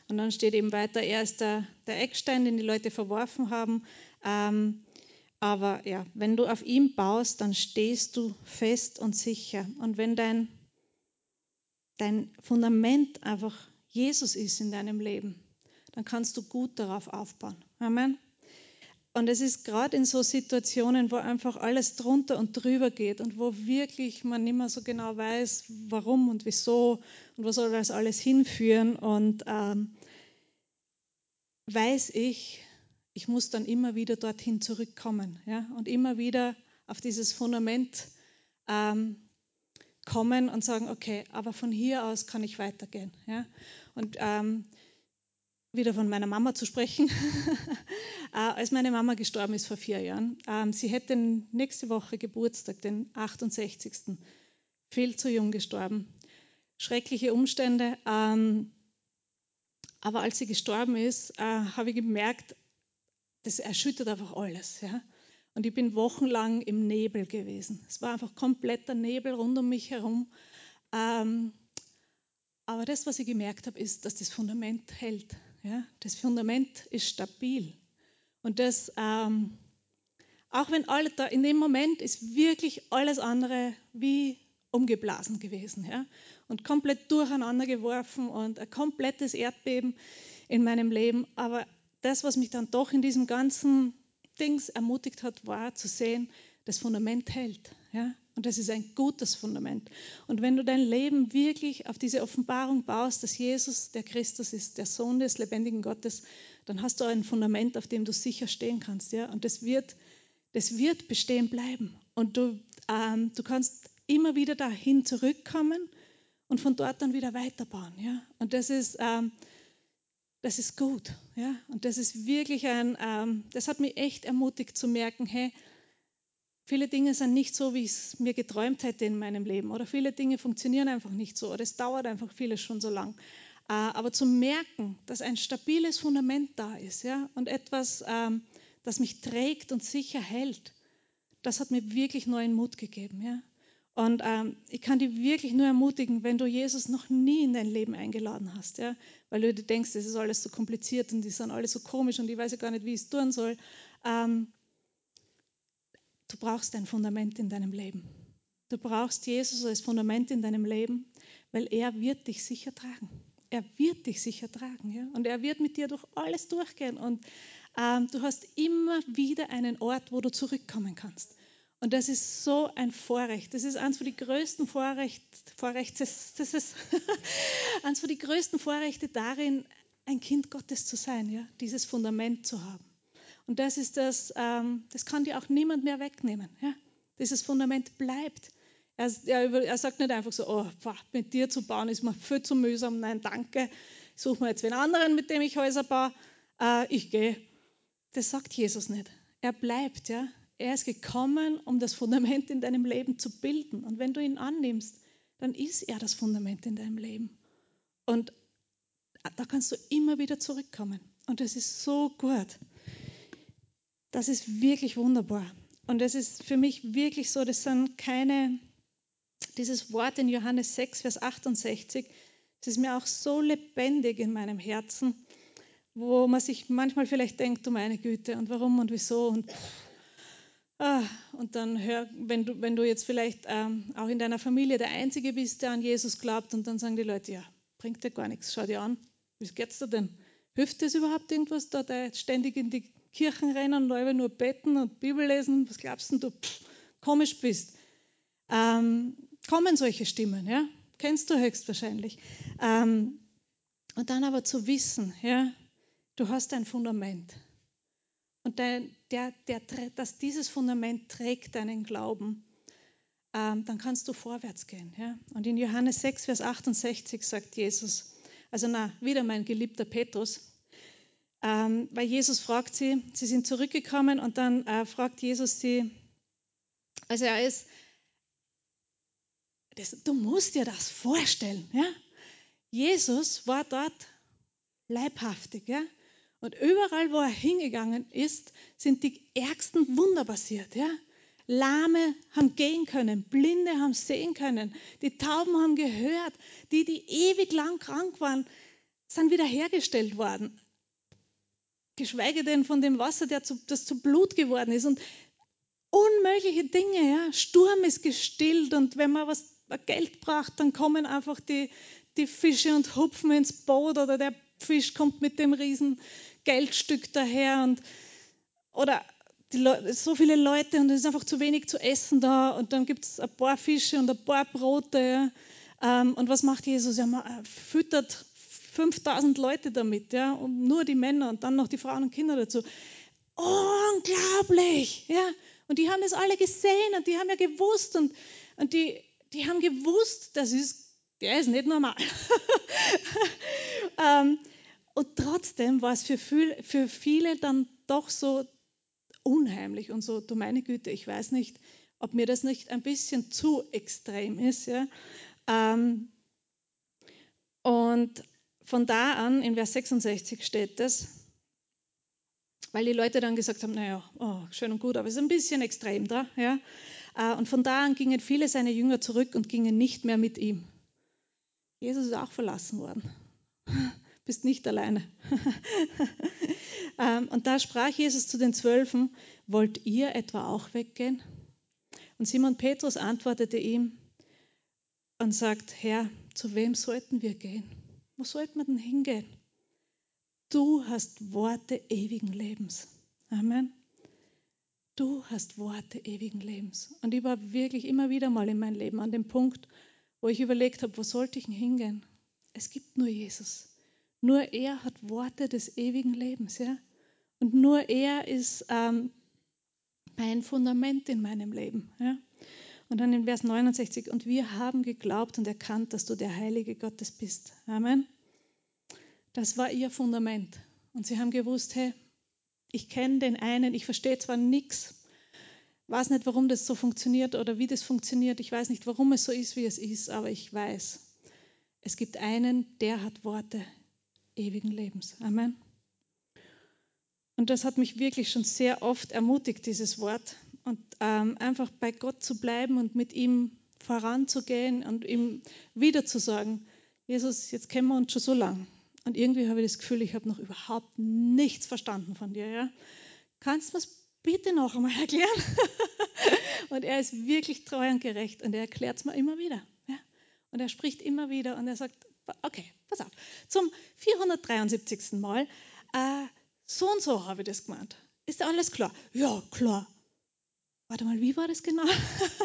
Speaker 1: Und dann steht eben weiter, er ist der, der Eckstein, den die Leute verworfen haben. Ähm, aber ja, wenn du auf ihm baust, dann stehst du fest und sicher. Und wenn dein, dein Fundament einfach Jesus ist in deinem Leben, dann kannst du gut darauf aufbauen. Amen. Und es ist gerade in so Situationen, wo einfach alles drunter und drüber geht und wo wirklich man nicht mehr so genau weiß, warum und wieso und wo soll das alles hinführen. Und ähm, weiß ich, ich muss dann immer wieder dorthin zurückkommen ja, und immer wieder auf dieses Fundament ähm, kommen und sagen, okay, aber von hier aus kann ich weitergehen. Ja. Und ähm, wieder von meiner Mama zu sprechen, äh, als meine Mama gestorben ist vor vier Jahren. Ähm, sie hätte nächste Woche Geburtstag, den 68. Viel zu jung gestorben. Schreckliche Umstände. Ähm, aber als sie gestorben ist, äh, habe ich gemerkt, das erschüttert einfach alles. Ja? Und ich bin wochenlang im Nebel gewesen. Es war einfach kompletter Nebel rund um mich herum. Ähm, aber das, was ich gemerkt habe, ist, dass das Fundament hält. Ja? Das Fundament ist stabil. Und das, ähm, auch wenn alle da, in dem Moment ist wirklich alles andere wie umgeblasen gewesen. Ja? Und komplett durcheinander geworfen und ein komplettes Erdbeben in meinem Leben. Aber das, was mich dann doch in diesem ganzen Dings ermutigt hat, war zu sehen, das Fundament hält. Ja? Und das ist ein gutes Fundament. Und wenn du dein Leben wirklich auf diese Offenbarung baust, dass Jesus der Christus ist, der Sohn des lebendigen Gottes, dann hast du ein Fundament, auf dem du sicher stehen kannst. Ja? Und das wird, das wird bestehen bleiben. Und du, ähm, du kannst immer wieder dahin zurückkommen und von dort dann wieder weiterbauen. Ja? Und das ist, ähm, das ist gut. Ja? Und das ist wirklich ein, ähm, das hat mich echt ermutigt zu merken, hey, viele Dinge sind nicht so, wie ich es mir geträumt hätte in meinem Leben. Oder viele Dinge funktionieren einfach nicht so. Oder es dauert einfach vieles schon so lang. Äh, aber zu merken, dass ein stabiles Fundament da ist ja? und etwas, ähm, das mich trägt und sicher hält, das hat mir wirklich neuen Mut gegeben. Ja? Und ähm, ich kann dich wirklich nur ermutigen, wenn du Jesus noch nie in dein Leben eingeladen hast, ja, weil du dir denkst, das ist alles so kompliziert und die sind alle so komisch und ich weiß ja gar nicht, wie ich es tun soll. Ähm, du brauchst ein Fundament in deinem Leben. Du brauchst Jesus als Fundament in deinem Leben, weil er wird dich sicher tragen. Er wird dich sicher tragen, ja, und er wird mit dir durch alles durchgehen und ähm, du hast immer wieder einen Ort, wo du zurückkommen kannst. Und das ist so ein Vorrecht. Das ist eines von den größten Vorrecht, Vorrecht, das, das ist eines von den größten Vorrechte darin, ein Kind Gottes zu sein, ja, dieses Fundament zu haben. Und das ist das, ähm, das kann dir auch niemand mehr wegnehmen. Ja. Dieses Fundament bleibt. Er, er, er sagt nicht einfach so, oh, mit dir zu bauen ist mir viel zu mühsam. Nein, danke. Ich suche mir jetzt einen anderen, mit dem ich Häuser baue. Äh, ich gehe. Das sagt Jesus nicht. Er bleibt, ja. Er ist gekommen, um das Fundament in deinem Leben zu bilden. Und wenn du ihn annimmst, dann ist er das Fundament in deinem Leben. Und da kannst du immer wieder zurückkommen. Und das ist so gut. Das ist wirklich wunderbar. Und es ist für mich wirklich so, das sind keine, dieses Wort in Johannes 6, Vers 68, es ist mir auch so lebendig in meinem Herzen, wo man sich manchmal vielleicht denkt, du meine Güte, und warum und wieso und pff, und dann hör, wenn du, wenn du jetzt vielleicht ähm, auch in deiner Familie der Einzige bist, der an Jesus glaubt, und dann sagen die Leute, ja, bringt dir gar nichts, schau dir an, wie geht's dir denn? Hilft das überhaupt irgendwas, da ständig in die Kirchen rennen und nur beten und Bibel lesen? Was glaubst du, du pff, komisch bist? ähm, kommen solche Stimmen, ja? Kennst du höchstwahrscheinlich. Ähm, und dann aber zu wissen, ja, du hast ein Fundament. Und der, der, der, dass dieses Fundament trägt deinen Glauben, ähm, dann kannst du vorwärts gehen. Ja? Und in Johannes 6, Vers 68 sagt Jesus, also na, wieder mein geliebter Petrus, ähm, weil Jesus fragt sie, sie sind zurückgekommen und dann äh, fragt Jesus sie, also er ist, das, du musst dir das vorstellen, ja? Jesus war dort leibhaftig, ja? Und überall, wo er hingegangen ist, sind die ärgsten Wunder passiert, ja? Lahme haben gehen können, Blinde haben sehen können, die Tauben haben gehört, die, die ewig lang krank waren, sind wiederhergestellt worden. Geschweige denn von dem Wasser, zu, das zu Blut geworden ist. Und unmögliche Dinge, ja. Sturm ist gestillt und wenn man was Geld braucht, dann kommen einfach die, die Fische und hupfen ins Boot oder der Fisch kommt mit dem riesen Geldstück daher und oder so viele Leute und es ist einfach zu wenig zu essen da und dann gibt es ein paar Fische und ein paar Brote. Ja. Ähm, und was macht Jesus? Er füttert 5000 Leute damit, ja, und nur die Männer und dann noch die Frauen und Kinder dazu. Unglaublich! Ja. Und die haben das alle gesehen und die haben ja gewusst und, und die, die haben gewusst, das ist, der ist nicht normal. ähm, und trotzdem war es für, für viele dann doch so unheimlich und so, du meine Güte, ich weiß nicht, ob mir das nicht ein bisschen zu extrem ist. Ja? Ähm, und von da an, in Vers 66 steht das, weil die Leute dann gesagt haben, naja, oh, schön und gut, aber es ist ein bisschen extrem da. Ja? Äh, und von da an gingen viele seiner Jünger zurück und gingen nicht mehr mit ihm. Jesus ist auch verlassen worden. Bist nicht alleine. Ähm, und da sprach Jesus zu den Zwölfen, wollt ihr etwa auch weggehen? Und Simon Petrus antwortete ihm und sagt, Herr, zu wem sollten wir gehen? Wo sollten wir denn hingehen? Du hast Worte ewigen Lebens. Amen. Du hast Worte ewigen Lebens. Und ich war wirklich immer wieder mal in meinem Leben an dem Punkt, wo ich überlegt habe, wo sollte ich hingehen? Es gibt nur Jesus. Nur er hat Worte des ewigen Lebens. Ja? Und nur er ist ähm, mein Fundament in meinem Leben. Ja? Und dann in Vers 69, und wir haben geglaubt und erkannt, dass du der Heilige Gottes bist. Amen. Das war ihr Fundament. Und sie haben gewusst, hey, ich kenne den einen, ich verstehe zwar nichts, weiß nicht, warum das so funktioniert oder wie das funktioniert, ich weiß nicht, warum es so ist, wie es ist, aber ich weiß, es gibt einen, der hat Worte ewigen Lebens. Amen. Und das hat mich wirklich schon sehr oft ermutigt, dieses Wort. Und ähm, einfach bei Gott zu bleiben und mit ihm voranzugehen und ihm wieder zu sagen, Jesus, jetzt kennen wir uns schon so lang. Und irgendwie habe ich das Gefühl, ich habe noch überhaupt nichts verstanden von dir. Ja? Kannst du es bitte noch einmal erklären? und er ist wirklich treu und gerecht und er erklärt es mir immer wieder. Ja? Und er spricht immer wieder und er sagt, okay, pass auf, zum 473. Mal, äh, so und so habe ich das gemeint. Ist alles klar? Ja, klar. Warte mal, wie war das genau?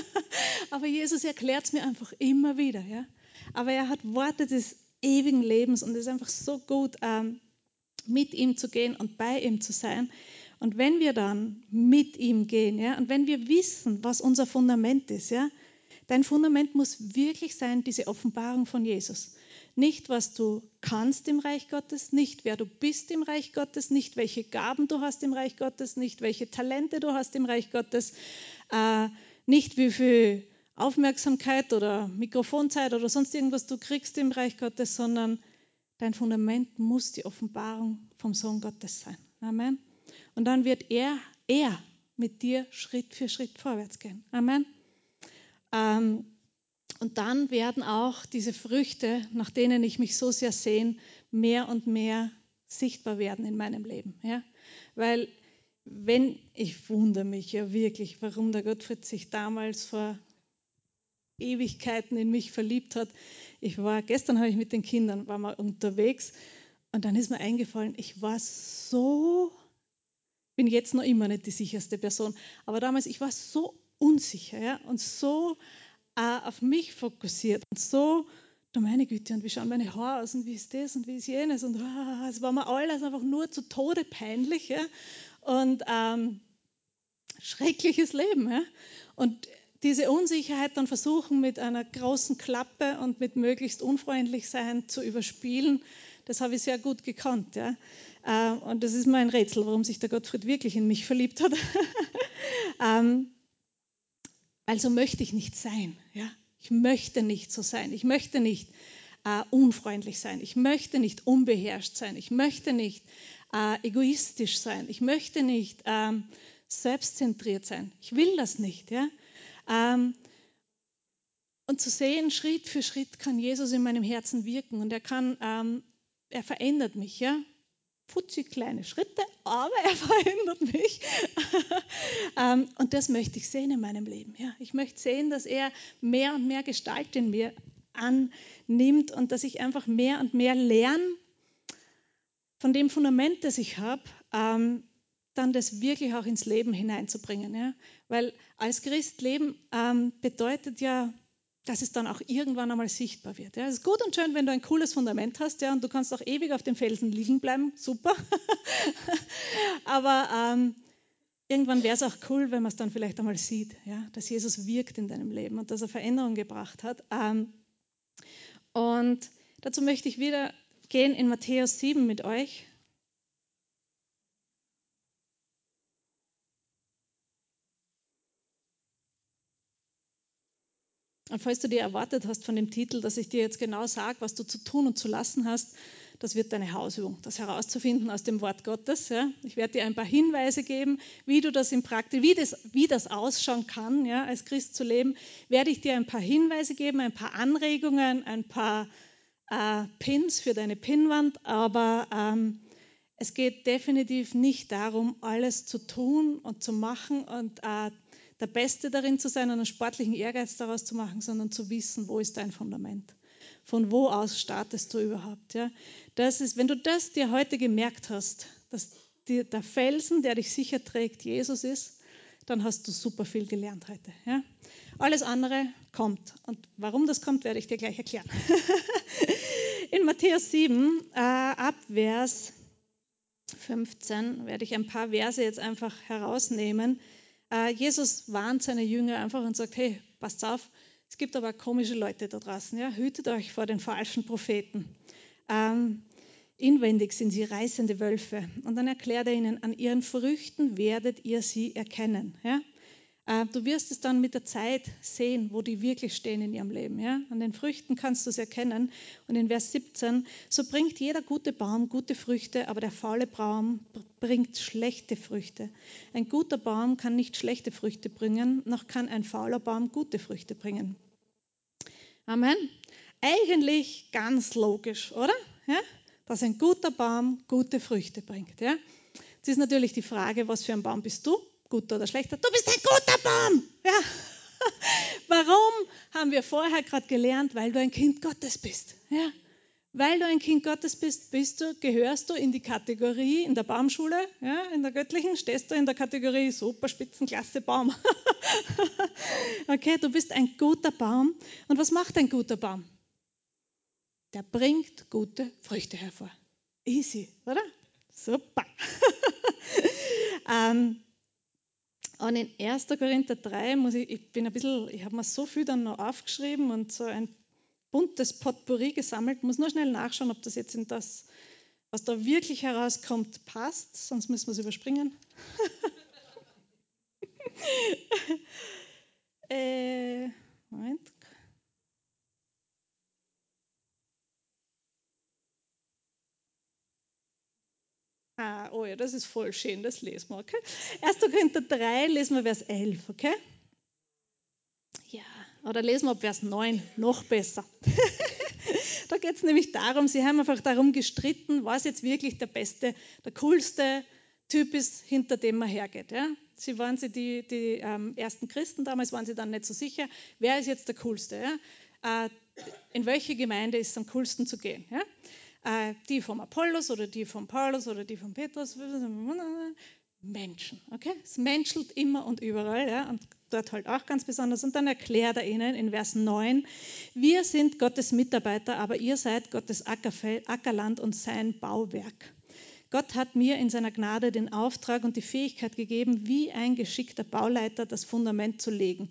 Speaker 1: Aber Jesus erklärt es mir einfach immer wieder. Ja? Aber er hat Worte des ewigen Lebens und es ist einfach so gut, ähm, mit ihm zu gehen und bei ihm zu sein. Und wenn wir dann mit ihm gehen, ja, und wenn wir wissen, was unser Fundament ist, ja, dein Fundament muss wirklich sein, diese Offenbarung von Jesus. Nicht, was du kannst im Reich Gottes, nicht, wer du bist im Reich Gottes, nicht, welche Gaben du hast im Reich Gottes, nicht, welche Talente du hast im Reich Gottes, äh, nicht, wie viel Aufmerksamkeit oder Mikrofonzeit oder sonst irgendwas du kriegst im Reich Gottes, sondern dein Fundament muss die Offenbarung vom Sohn Gottes sein. Amen. Und dann wird er, er mit dir Schritt für Schritt vorwärts gehen. Amen. Ähm, und dann werden auch diese Früchte, nach denen ich mich so sehr sehne, mehr und mehr sichtbar werden in meinem Leben. Ja? Weil wenn, ich wundere mich ja wirklich, warum der Gottfried sich damals vor Ewigkeiten in mich verliebt hat. Ich war, gestern habe ich mit den Kindern, war mal unterwegs und dann ist mir eingefallen, ich war so, bin jetzt noch immer nicht die sicherste Person, aber damals, ich war so unsicher ja, und so äh, auf mich fokussiert und so, du meine Güte, und wie schauen meine Haare aus und wie ist das und wie ist jenes und ah, es war mir alles einfach nur zu Tode peinlich ja? und ähm, schreckliches Leben. Ja? Und diese Unsicherheit dann versuchen mit einer großen Klappe und mit möglichst unfreundlich sein zu überspielen, das habe ich sehr gut gekannt. Ja? Äh, und das ist mir ein Rätsel, warum sich der Gottfried wirklich in mich verliebt hat. Ähm, also möchte ich nicht sein. Ja? Ich möchte nicht so sein. Ich möchte nicht äh, unfreundlich sein. Ich möchte nicht unbeherrscht sein. Ich möchte nicht äh, egoistisch sein. Ich möchte nicht ähm, selbstzentriert sein. Ich will das nicht. Ja? Ähm, und zu sehen, Schritt für Schritt kann Jesus in meinem Herzen wirken und er kann, ähm, er verändert mich. Ja? Putzig kleine Schritte, aber er verändert mich. Ähm, und das möchte ich sehen in meinem Leben. Ja, ich möchte sehen, dass er mehr und mehr Gestalt in mir annimmt und dass ich einfach mehr und mehr lerne, von dem Fundament, das ich habe, ähm, dann das wirklich auch ins Leben hineinzubringen. Ja? Weil als Christ leben ähm, bedeutet ja dass es dann auch irgendwann einmal sichtbar wird. Ja, es ist gut und schön, wenn du ein cooles Fundament hast ja, und du kannst auch ewig auf dem Felsen liegen bleiben, super. Aber ähm, irgendwann wäre es auch cool, wenn man es dann vielleicht einmal sieht, ja, dass Jesus wirkt in deinem Leben und dass er Veränderung gebracht hat. Ähm, und dazu möchte ich wieder gehen in Matthäus 7 mit euch. Und falls du dir erwartet hast von dem Titel, dass ich dir jetzt genau sage, was du zu tun und zu lassen hast, das wird deine Hausübung, das herauszufinden aus dem Wort Gottes. Ja. Ich werde dir ein paar Hinweise geben, wie du das im Praktik, wie das, wie das ausschauen kann, ja, als Christ zu leben. Werde ich dir ein paar Hinweise geben, ein paar Anregungen, ein paar äh, Pins für deine Pinnwand, aber ähm, es geht definitiv nicht darum, alles zu tun und zu machen und äh, der Beste darin zu sein und einen sportlichen Ehrgeiz daraus zu machen, sondern zu wissen, wo ist dein Fundament. Von wo aus startest du überhaupt? Ja? Das ist, wenn du das dir heute gemerkt hast, dass die, der Felsen, der dich sicher trägt, Jesus ist, dann hast du super viel gelernt heute. Ja? Alles andere kommt. Und warum das kommt, werde ich dir gleich erklären. In Matthäus 7, äh, ab Vers 15, werde ich ein paar Verse jetzt einfach herausnehmen, Jesus warnt seine Jünger einfach und sagt, hey, passt auf, es gibt aber komische Leute da draußen, ja? hütet euch vor den falschen Propheten. Ähm, inwendig sind sie reißende Wölfe. Und dann erklärt er ihnen, an ihren Früchten werdet ihr sie erkennen. Ja? Äh, du wirst es dann mit der Zeit sehen, wo die wirklich stehen in ihrem Leben. Ja? An den Früchten kannst du es erkennen. Und in Vers 17, so bringt jeder gute Baum gute Früchte, aber der faule Baum bringt schlechte Früchte. Ein guter Baum kann nicht schlechte Früchte bringen, noch kann ein fauler Baum gute Früchte bringen. Amen. Eigentlich ganz logisch, oder? Ja? Dass ein guter Baum gute Früchte bringt. Ja? Jetzt ist natürlich die Frage, was für ein Baum bist du? Guter oder schlechter. Du bist ein guter Baum. Ja. Warum haben wir vorher gerade gelernt? Weil du ein Kind Gottes bist. Ja. Weil du ein Kind Gottes bist, bist du, gehörst du in die Kategorie in der Baumschule, ja, in der göttlichen, stehst du in der Kategorie super Spitzenklasse Baum. okay, du bist ein guter Baum. Und was macht ein guter Baum? Der bringt gute Früchte hervor. Easy, oder? Super. ähm, und in 1. Korinther 3 muss ich, ich bin ein bisschen, ich habe mir so viel dann noch aufgeschrieben und so ein buntes Potpourri gesammelt. Muss nur schnell nachschauen, ob das jetzt in das, was da wirklich herauskommt, passt, sonst müssen wir es überspringen. äh, Moment, Ah, oh ja, das ist voll schön, das lesen wir, okay? 1. Korinther 3, lesen wir Vers 11, okay? Ja, oder lesen wir ab Vers 9, noch besser. da geht es nämlich darum, sie haben einfach darum gestritten, was jetzt wirklich der beste, der coolste Typ ist, hinter dem man hergeht. Ja? Sie waren sie die, die ähm, ersten Christen damals, waren sie dann nicht so sicher, wer ist jetzt der coolste? Ja? Äh, in welche Gemeinde ist es am coolsten zu gehen? Ja? Äh, die vom Apollos oder die vom Paulus oder die von Petrus. Menschen, okay? Es menschelt immer und überall, ja? Und dort halt auch ganz besonders. Und dann erklärt er ihnen in Vers 9, wir sind Gottes Mitarbeiter, aber ihr seid Gottes Ackerland und sein Bauwerk. Gott hat mir in seiner Gnade den Auftrag und die Fähigkeit gegeben, wie ein geschickter Bauleiter das Fundament zu legen.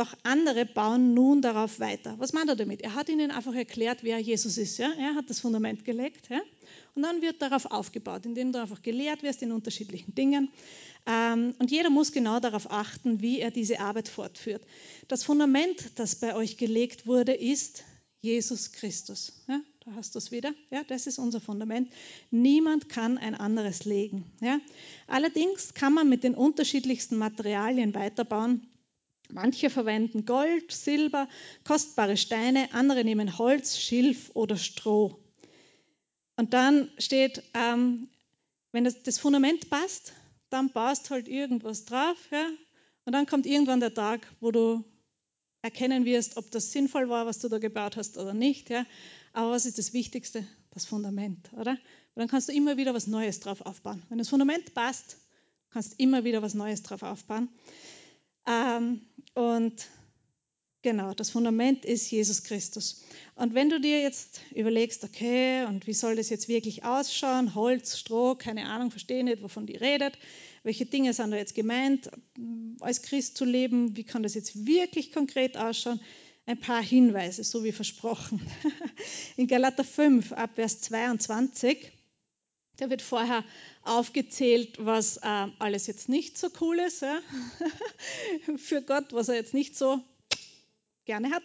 Speaker 1: Doch andere bauen nun darauf weiter. Was meint er damit? Er hat ihnen einfach erklärt, wer Jesus ist. Ja? Er hat das Fundament gelegt. Ja? Und dann wird darauf aufgebaut, indem du einfach gelehrt wirst in unterschiedlichen Dingen. Ähm, und jeder muss genau darauf achten, wie er diese Arbeit fortführt. Das Fundament, das bei euch gelegt wurde, ist Jesus Christus. Ja? Da hast du es wieder. Ja, das ist unser Fundament. Niemand kann ein anderes legen. Ja. Allerdings kann man mit den unterschiedlichsten Materialien weiterbauen. Manche verwenden Gold, Silber, kostbare Steine, andere nehmen Holz, Schilf oder Stroh. Und dann steht, ähm, wenn das, das, Fundament passt, dann baust halt irgendwas drauf. Ja? Und dann kommt irgendwann der Tag, wo du erkennen wirst, ob das sinnvoll war, was du da gebaut hast oder nicht. Ja? Aber was ist das Wichtigste? Das Fundament, oder? Und dann kannst du immer wieder was Neues drauf aufbauen. Wenn das Fundament passt, kannst du immer wieder was Neues drauf aufbauen. Ähm, und genau, das Fundament ist Jesus Christus. Und wenn du dir jetzt überlegst, okay, und wie soll das jetzt wirklich ausschauen? Holz, Stroh, keine Ahnung, verstehe nicht, wovon die redet. Welche Dinge sind da jetzt gemeint, als Christ zu leben? Wie kann das jetzt wirklich konkret ausschauen? ein paar Hinweise, so wie versprochen. In Galater 5 ab Vers 22, da wird vorher aufgezählt, was äh, alles jetzt nicht so cool ist ja? für Gott, was er jetzt nicht so gerne hat.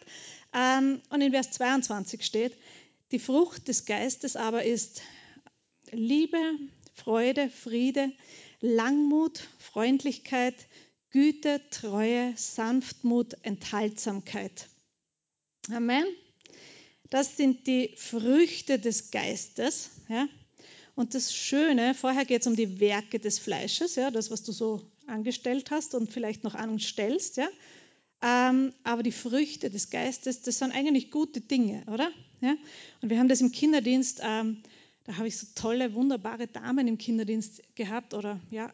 Speaker 1: Ähm, und in Vers 22 steht, die Frucht des Geistes aber ist Liebe, Freude, Friede, Langmut, Freundlichkeit, Güte, Treue, Sanftmut, Enthaltsamkeit. Amen. Das sind die Früchte des Geistes. Ja? Und das Schöne, vorher geht es um die Werke des Fleisches, ja, das, was du so angestellt hast und vielleicht noch anstellst. Ja? Ähm, aber die Früchte des Geistes, das sind eigentlich gute Dinge, oder? Ja? Und wir haben das im Kinderdienst, ähm, da habe ich so tolle, wunderbare Damen im Kinderdienst gehabt oder ja,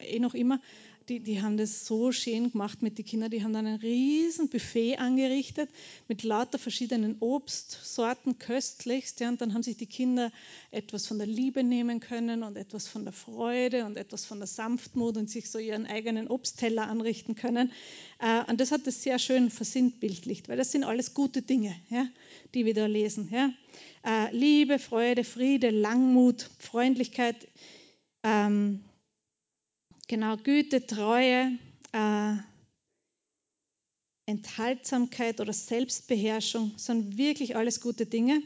Speaker 1: eh noch immer die, die haben das so schön gemacht mit den Kindern. Die haben dann ein riesen Buffet angerichtet mit lauter verschiedenen Obstsorten, köstlichst. Ja, und dann haben sich die Kinder etwas von der Liebe nehmen können und etwas von der Freude und etwas von der Sanftmut und sich so ihren eigenen Obstteller anrichten können. Äh, und das hat das sehr schön versinnbildlicht, weil das sind alles gute Dinge, ja, die wir da lesen. Ja. Äh, Liebe, Freude, Friede, Langmut, Freundlichkeit. Ähm, Genau, Güte, Treue, äh, Enthaltsamkeit oder Selbstbeherrschung sind wirklich alles gute Dinge.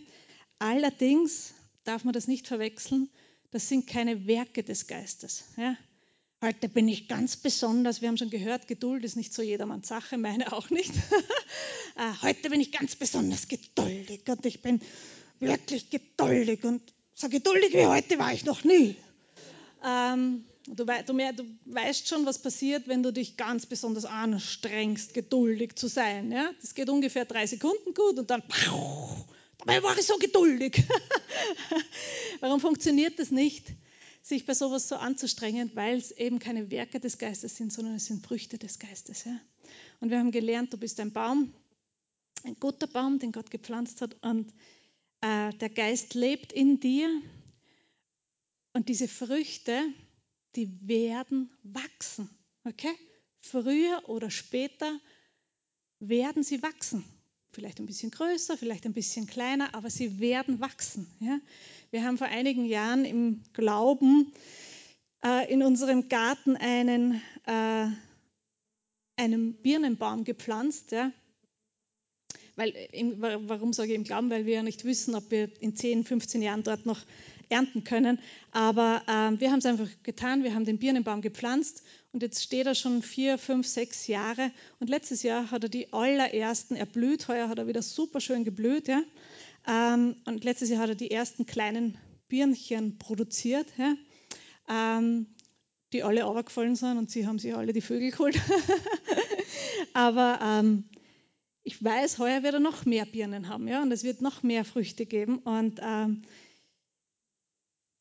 Speaker 1: Allerdings darf man das nicht verwechseln, das sind keine Werke des Geistes. Ja? Heute bin ich ganz besonders, wir haben schon gehört, Geduld ist nicht so jedermanns Sache, meine auch nicht. Äh, heute bin ich ganz besonders geduldig und ich bin wirklich geduldig und so geduldig wie heute war ich noch nie. Ähm, Du, du, du, weißt schon, was passiert, wenn du dich ganz besonders anstrengst, geduldig zu sein. Ja? Das geht ungefähr drei Sekunden gut und dann, dabei war ich so geduldig. Warum funktioniert das nicht, sich bei sowas so anzustrengen? Weil es eben keine Werke des Geistes sind, sondern es sind Früchte des Geistes. Ja? Und wir haben gelernt, du bist ein Baum, ein guter Baum, den Gott gepflanzt hat und äh, der Geist lebt in dir. Und diese Früchte, die werden wachsen. Okay? Früher oder später werden sie wachsen. Vielleicht ein bisschen größer, vielleicht ein bisschen kleiner, aber sie werden wachsen. Ja? Wir haben vor einigen Jahren im Glauben äh, in unserem Garten einen, äh, einen Birnenbaum gepflanzt. Ja? Weil, warum sage ich im Glauben? Weil wir ja nicht wissen, ob wir in 10, 15 Jahren dort noch ernten können. Aber ähm, wir haben es einfach getan. Wir haben den Birnenbaum gepflanzt und jetzt steht er schon vier, fünf, sechs Jahre. Und letztes Jahr hat er die allerersten erblüht. Heuer hat er wieder super schön geblüht. Ja? Ähm, und letztes Jahr hat er die ersten kleinen Birnchen produziert. Ja? Ähm, die alle runtergefallen sind und sie haben sich alle die Vögel geholt. Aber ähm, ich weiß, heuer wird er noch mehr Birnen haben, ja, und es wird noch mehr Früchte geben. Und ähm,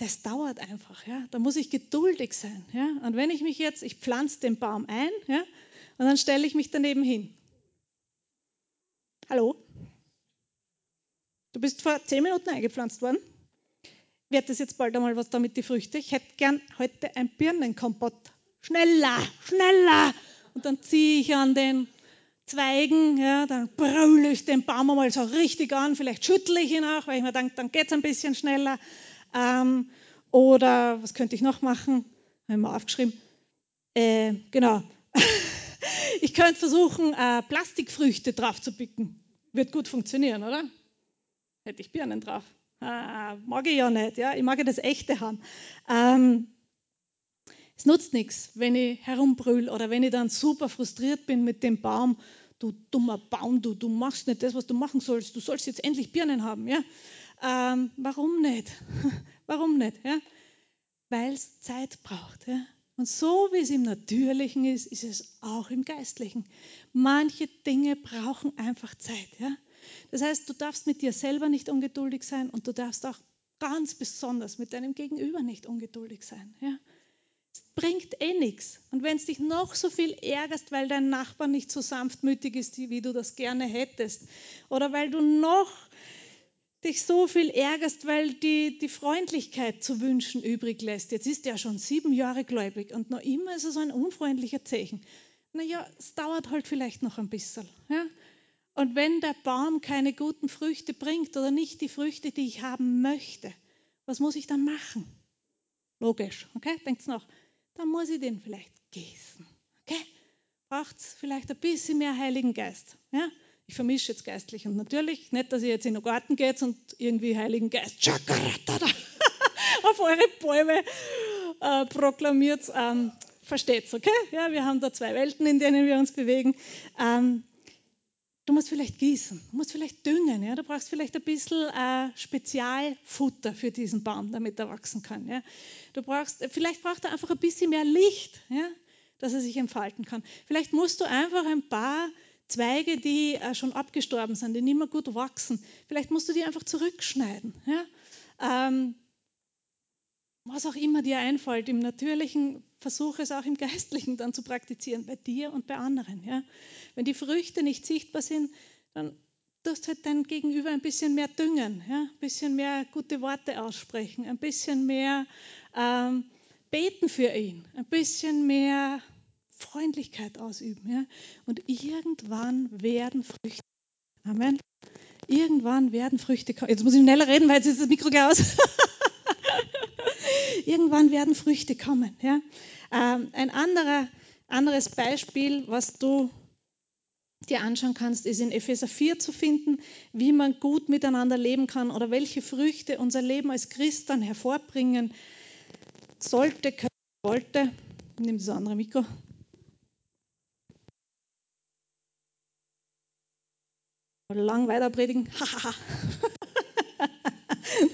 Speaker 1: das dauert einfach, ja. Da muss ich geduldig sein, ja. Und wenn ich mich jetzt, ich pflanze den Baum ein, ja, Und dann stelle ich mich daneben hin. Hallo? Du bist vor zehn Minuten eingepflanzt worden. Wird das jetzt bald einmal was damit die Früchte? Ich hätte gern heute ein Birnenkompott. Schneller, schneller! Und dann ziehe ich an den Zweigen, ja, dann brülle ich den Baum einmal so richtig an, vielleicht schüttle ich ihn auch, weil ich mir denke, dann geht es ein bisschen schneller. Ähm, oder was könnte ich noch machen? Habe ich mal aufgeschrieben. Äh, genau. ich könnte versuchen, äh, Plastikfrüchte drauf zu picken. Wird gut funktionieren, oder? Hätte ich Birnen drauf. Ah, mag ich ja nicht, ja. Ich mag ja das Echte haben. Ähm, es nutzt nichts, wenn ich herumbrüll oder wenn ich dann super frustriert bin mit dem Baum. Du dummer Baum, du, du machst nicht das, was du machen sollst. Du sollst jetzt endlich Birnen haben. Ja? Ähm, warum nicht? warum nicht? Ja? Weil es Zeit braucht. Ja? Und so wie es im Natürlichen ist, ist es auch im Geistlichen. Manche Dinge brauchen einfach Zeit. Ja? Das heißt, du darfst mit dir selber nicht ungeduldig sein und du darfst auch ganz besonders mit deinem Gegenüber nicht ungeduldig sein. Ja? bringt eh nichts. Und wenn es dich noch so viel ärgerst, weil dein Nachbar nicht so sanftmütig ist, wie du das gerne hättest, oder weil du noch dich so viel ärgerst, weil die, die Freundlichkeit zu wünschen übrig lässt. Jetzt ist er schon sieben Jahre gläubig und noch immer ist er so ein unfreundlicher Zeichen. Naja, es dauert halt vielleicht noch ein bisschen. Ja? Und wenn der Baum keine guten Früchte bringt oder nicht die Früchte, die ich haben möchte, was muss ich dann machen? Logisch, okay? Denkt nach dann muss ich den vielleicht gießen. Okay? Braucht es vielleicht ein bisschen mehr Heiligen Geist. Ja? Ich vermische jetzt geistlich und natürlich, nicht, dass ihr jetzt in den Garten geht und irgendwie Heiligen Geist auf eure Bäume äh, proklamiert. Ähm, Versteht's, okay? Ja, wir haben da zwei Welten, in denen wir uns bewegen. Ähm, Du musst vielleicht gießen, du musst vielleicht düngen, ja? du brauchst vielleicht ein bisschen äh, Spezialfutter für diesen Baum, damit er wachsen kann. Ja? Du brauchst, vielleicht braucht er einfach ein bisschen mehr Licht, ja? dass er sich entfalten kann. Vielleicht musst du einfach ein paar Zweige, die äh, schon abgestorben sind, die nicht mehr gut wachsen, vielleicht musst du die einfach zurückschneiden. Ja? Ähm, was auch immer dir einfällt, im Natürlichen, versuche es auch im Geistlichen dann zu praktizieren, bei dir und bei anderen. Ja? Wenn die Früchte nicht sichtbar sind, dann tust halt dein Gegenüber ein bisschen mehr düngen, ja? ein bisschen mehr gute Worte aussprechen, ein bisschen mehr ähm, beten für ihn, ein bisschen mehr Freundlichkeit ausüben. Ja? Und irgendwann werden Früchte. Amen. Irgendwann werden Früchte kommen. Jetzt muss ich schneller reden, weil jetzt ist das Mikro gleich aus. Irgendwann werden Früchte kommen. Ja? Ähm, ein anderer, anderes Beispiel, was du dir anschauen kannst, ist in Epheser 4 zu finden, wie man gut miteinander leben kann oder welche Früchte unser Leben als Christ dann hervorbringen sollte, könnte, wollte. Nimm das andere Mikro. Lang weiter predigen.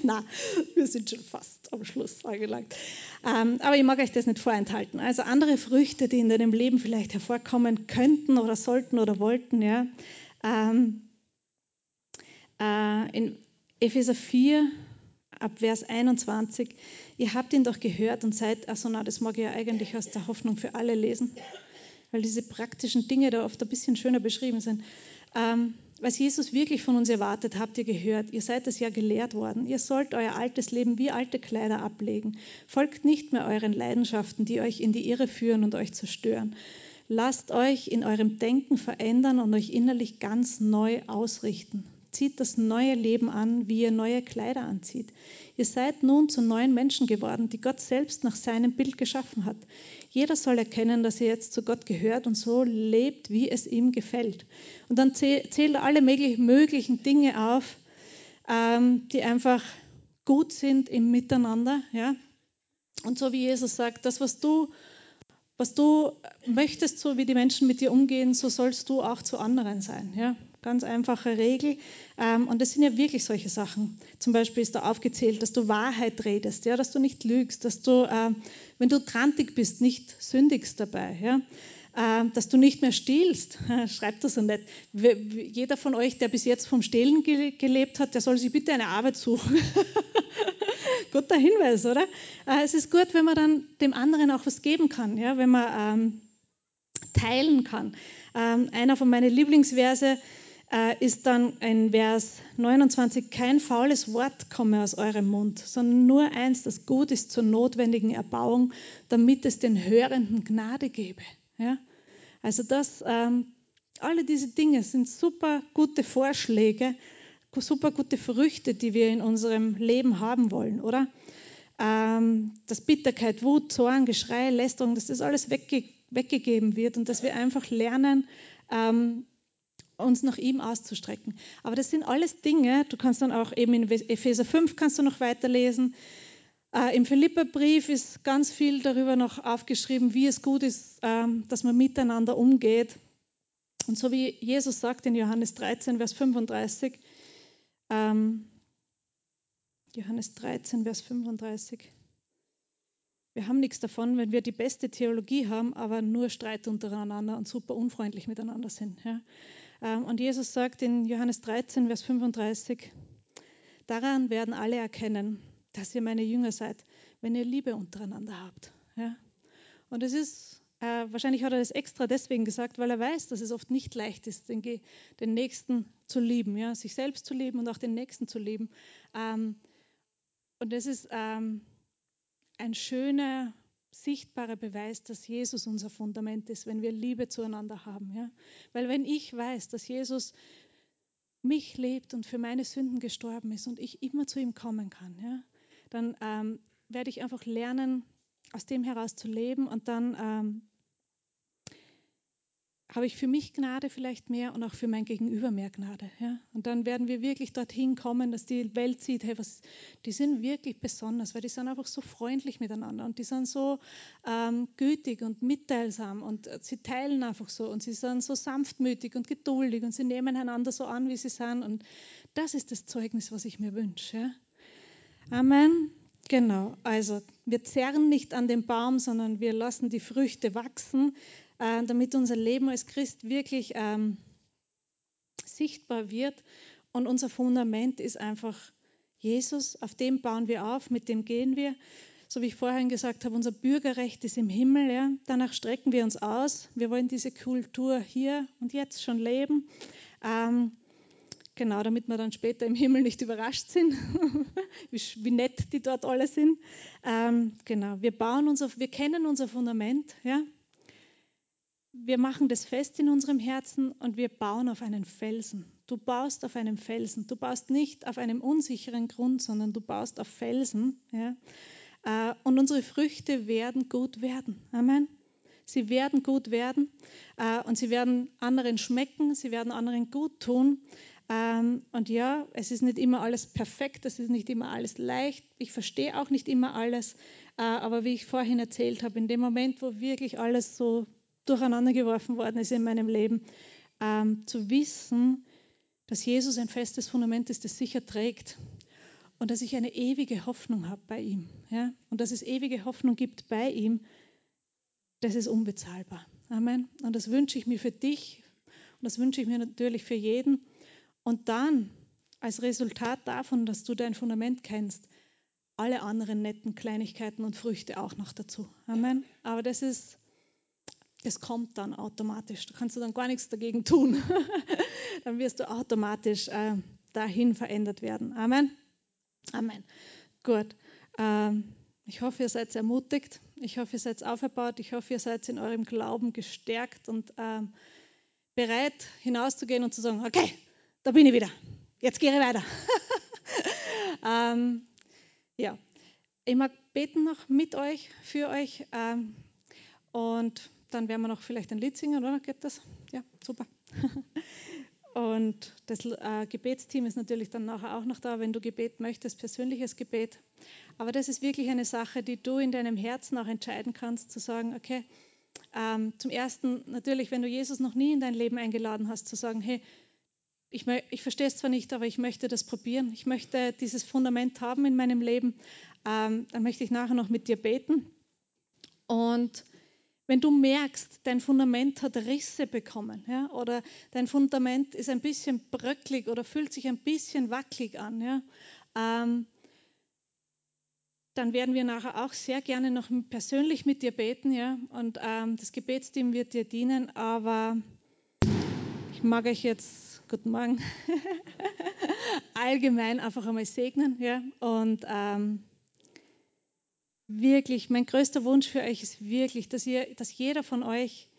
Speaker 1: Na, wir sind schon fast am Schluss angelangt. Ähm, aber ich mag euch das nicht vorenthalten. Also andere Früchte, die in deinem Leben vielleicht hervorkommen könnten oder sollten oder wollten, ja. Ähm, äh, in Epheser 4, ab Vers 21, ihr habt ihn doch gehört und seid, also na, das mag ich ja eigentlich aus der Hoffnung für alle lesen, weil diese praktischen Dinge da oft ein bisschen schöner beschrieben sind. Ähm, was Jesus wirklich von uns erwartet, habt ihr gehört. Ihr seid es ja gelehrt worden. Ihr sollt euer altes Leben wie alte Kleider ablegen. Folgt nicht mehr euren Leidenschaften, die euch in die Irre führen und euch zerstören. Lasst euch in eurem Denken verändern und euch innerlich ganz neu ausrichten. Zieht das neue Leben an, wie ihr neue Kleider anzieht. Ihr seid nun zu neuen Menschen geworden, die Gott selbst nach seinem Bild geschaffen hat. Jeder soll erkennen, dass er jetzt zu Gott gehört und so lebt, wie es ihm gefällt. Und dann zählt er alle möglichen Dinge auf, ähm, die einfach gut sind im Miteinander. Ja? Und so wie Jesus sagt, das, was du, was du möchtest, so wie die Menschen mit dir umgehen, so sollst du auch zu anderen sein. Ja? Ganz einfache Regel. Ähm, und das sind ja wirklich solche Sachen. Zum Beispiel ist da aufgezählt, dass du Wahrheit redest, ja, dass du nicht lügst, dass du, ähm, wenn du trantig bist, nicht sündigst dabei. Ja ähm, dass du nicht mehr stiehlst. Schreibt das so nicht. Jeder von euch, der bis jetzt vom Stehlen gelebt hat, der soll sich bitte eine Arbeit suchen. Guter Hinweis, oder? Äh, es ist gut, wenn man dann dem anderen auch was geben kann, ja? wenn man teilen kann. Ähm, einer von meinen Lieblingsverse ist dann ein Vers 29, kein faules Wort komme aus eurem Mund, sondern nur eins, das gut ist zur notwendigen Erbauung, damit es den Hörenden Gnade gebe. Ja? Also das, ähm, alle diese Dinge sind super gute Vorschläge, super gute Früchte, die wir in unserem Leben haben wollen, oder? Ähm, dass Bitterkeit, Wut, Zorn, Geschrei, Lästerung, dass das alles wegge weggegeben wird und dass wir einfach lernen, ähm, uns nach ihm auszustrecken. Aber das sind alles Dinge, du kannst dann auch eben in Epheser 5 kannst du noch weiterlesen. Äh, Im Philipperbrief ist ganz viel darüber noch aufgeschrieben, wie es gut ist, ähm, dass man miteinander umgeht. Und so wie Jesus sagt in Johannes 13, Vers 35, ähm, Johannes 13, Vers 35. Wir haben nichts davon, wenn wir die beste Theologie haben, aber nur Streit untereinander und super unfreundlich miteinander sind. Ja? Ähm, und Jesus sagt in Johannes 13, Vers 35, daran werden alle erkennen, dass ihr meine Jünger seid, wenn ihr Liebe untereinander habt. Ja? Und es ist, äh, wahrscheinlich hat er das extra deswegen gesagt, weil er weiß, dass es oft nicht leicht ist, den, den Nächsten zu lieben, ja? sich selbst zu lieben und auch den Nächsten zu lieben. Ähm, und das ist ähm, ein schöner sichtbarer Beweis, dass Jesus unser Fundament ist, wenn wir Liebe zueinander haben. Ja? Weil wenn ich weiß, dass Jesus mich lebt und für meine Sünden gestorben ist und ich immer zu ihm kommen kann, ja, dann ähm, werde ich einfach lernen, aus dem heraus zu leben und dann ähm, habe ich für mich Gnade vielleicht mehr und auch für mein Gegenüber mehr Gnade. Ja? Und dann werden wir wirklich dorthin kommen, dass die Welt sieht, hey, was, die sind wirklich besonders, weil die sind einfach so freundlich miteinander und die sind so ähm, gütig und mitteilsam und äh, sie teilen einfach so und sie sind so sanftmütig und geduldig und sie nehmen einander so an, wie sie sind. Und das ist das Zeugnis, was ich mir wünsche. Ja? Amen. Genau, also wir zerren nicht an dem Baum, sondern wir lassen die Früchte wachsen äh, damit unser Leben als Christ wirklich ähm, sichtbar wird. Und unser Fundament ist einfach Jesus, auf dem bauen wir auf, mit dem gehen wir. So wie ich vorhin gesagt habe, unser Bürgerrecht ist im Himmel. Ja? Danach strecken wir uns aus. Wir wollen diese Kultur hier und jetzt schon leben. Ähm, genau, damit wir dann später im Himmel nicht überrascht sind, wie, wie, nett die dort alle sind. Ähm, genau, wir bauen unser, wir kennen unser Fundament. Ja? Wir machen das fest in unserem Herzen und wir bauen auf einen Felsen. Du baust auf einem Felsen. Du baust nicht auf einem unsicheren Grund, sondern du baust auf Felsen. Ja? Äh, und unsere Früchte werden gut werden. Amen. Sie werden gut werden äh, und sie werden anderen schmecken, sie werden anderen gut tun. Ähm, und ja, es ist nicht immer alles perfekt, es ist nicht immer alles leicht. Ich verstehe auch nicht immer alles. Äh, aber wie ich vorhin erzählt habe, in dem Moment, wo wirklich alles so durcheinander geworfen worden ist in meinem Leben, ähm, zu wissen, dass Jesus ein festes Fundament ist, das sicher trägt und dass ich eine ewige Hoffnung habe bei ihm. Ja? Und dass es ewige Hoffnung gibt bei ihm, das ist unbezahlbar. Amen. Und das wünsche ich mir für dich und das wünsche ich mir natürlich für jeden. Und dann, als Resultat davon, dass du dein Fundament kennst, alle anderen netten Kleinigkeiten und Früchte auch noch dazu. Amen. Aber das ist es kommt dann automatisch. Da kannst du dann gar nichts dagegen tun. dann wirst du automatisch äh, dahin verändert werden. Amen. Amen. Gut. Ähm, ich hoffe, ihr seid ermutigt. Ich hoffe, ihr seid aufgebaut. Ich hoffe, ihr seid in eurem Glauben gestärkt und ähm, bereit, hinauszugehen und zu sagen: Okay, da bin ich wieder. Jetzt gehe ich weiter. ähm, ja, ich mag beten noch mit euch, für euch. Ähm, und dann werden wir noch vielleicht ein Lied singen, oder? Geht das? Ja, super. Und das äh, Gebetsteam ist natürlich dann nachher auch noch da, wenn du Gebet möchtest, persönliches Gebet. Aber das ist wirklich eine Sache, die du in deinem Herzen auch entscheiden kannst, zu sagen, okay, ähm, zum Ersten natürlich, wenn du Jesus noch nie in dein Leben eingeladen hast, zu sagen, hey, ich, ich verstehe es zwar nicht, aber ich möchte das probieren. Ich möchte dieses Fundament haben in meinem Leben. Ähm, dann möchte ich nachher noch mit dir beten. Und wenn du merkst, dein Fundament hat Risse bekommen ja, oder dein Fundament ist ein bisschen bröcklig oder fühlt sich ein bisschen wackelig an, ja, ähm, dann werden wir nachher auch sehr gerne noch persönlich mit dir beten, ja. Und ähm, das Gebetsteam wird dir dienen, aber ich mag euch jetzt, guten Morgen, allgemein einfach einmal segnen, ja. Und ähm, wirklich, mein größter Wunsch für euch ist wirklich, dass ihr, dass jeder von euch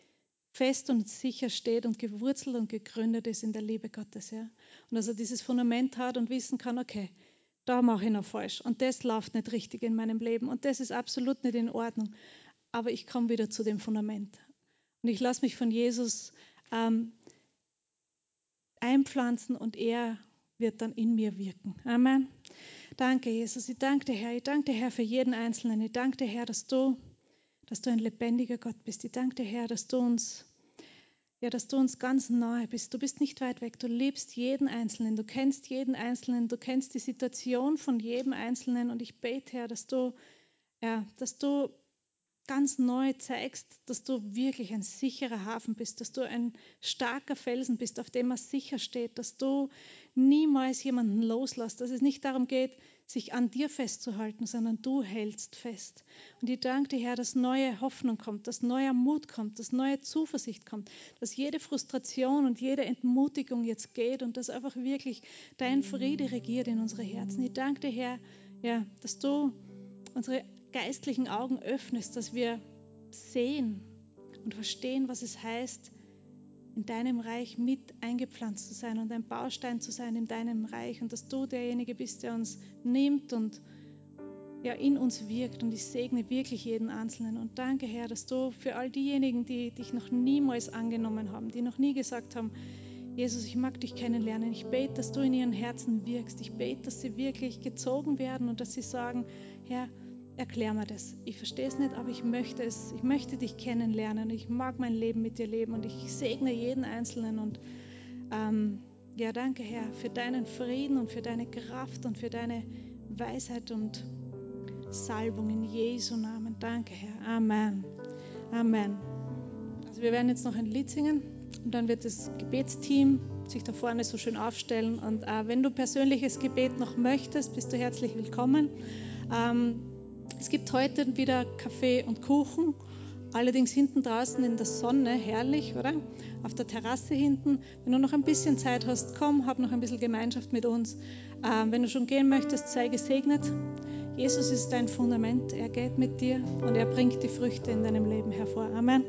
Speaker 1: fest und sicher steht und gewurzelt und gegründet ist in der Liebe Gottes, ja. Und dass er dieses Fundament hat und wissen kann, okay, da mache ich noch falsch und das läuft nicht richtig in meinem Leben und das ist absolut nicht in Ordnung. Aber ich komme wieder zu dem Fundament und ich lasse mich von Jesus ähm, einpflanzen und er wird dann in mir wirken. Amen. Danke, Jesus. Ich danke dir, Herr. Ich danke dir, Herr, für jeden Einzelnen. Ich danke dir, Herr, dass du, dass du ein lebendiger Gott bist. Ich danke dir, Herr, dass du uns ja, dass du uns ganz nahe bist. Du bist nicht weit weg. Du liebst jeden Einzelnen. Du kennst jeden Einzelnen. Du kennst die Situation von jedem Einzelnen. Und ich bete, Herr, dass du, ja, dass du ganz neu zeigst, dass du wirklich ein sicherer Hafen bist, dass du ein starker Felsen bist, auf dem man sicher steht, dass du niemals jemanden loslässt, dass es nicht darum geht, sich an dir festzuhalten, sondern du hältst fest. Und ich danke dir, Herr, dass neue Hoffnung kommt, dass neuer Mut kommt, dass neue Zuversicht kommt, dass jede Frustration und jede Entmutigung jetzt geht und dass einfach wirklich dein Friede regiert in unsere Herzen. Ich danke dir, Herr, ja, dass du unsere geistlichen Augen öffnest, dass wir sehen und verstehen, was es heißt, in deinem Reich mit eingepflanzt zu sein und ein Baustein zu sein in deinem Reich und dass du derjenige bist, der uns nimmt und ja, in uns wirkt. Und ich segne wirklich jeden Einzelnen. Und danke, Herr, dass du für all diejenigen, die dich noch niemals angenommen haben, die noch nie gesagt haben, Jesus, ich mag dich kennenlernen. Ich bete, dass du in ihren Herzen wirkst. Ich bete, dass sie wirklich gezogen werden und dass sie sagen, Herr, erklär mir das. Ich verstehe es nicht, aber ich möchte es. Ich möchte dich kennenlernen. Ich mag mein Leben mit dir leben und ich segne jeden Einzelnen. Und ähm, ja, danke, Herr, für deinen Frieden und für deine Kraft und für deine Weisheit und Salbung in Jesu Namen. Danke, Herr. Amen. Amen. Also wir werden jetzt noch ein Lied singen und dann wird das Gebetsteam sich da vorne so schön aufstellen. Und äh, wenn du persönliches Gebet noch möchtest, bist du herzlich willkommen. Ähm, es gibt heute wieder Kaffee und Kuchen, allerdings hinten draußen in der Sonne, herrlich, oder? Auf der Terrasse hinten. Wenn du noch ein bisschen Zeit hast, komm, hab noch ein bisschen Gemeinschaft mit uns. Ähm, wenn du schon gehen möchtest, sei gesegnet. Jesus ist dein Fundament, er geht mit dir und er bringt die Früchte in deinem Leben hervor. Amen.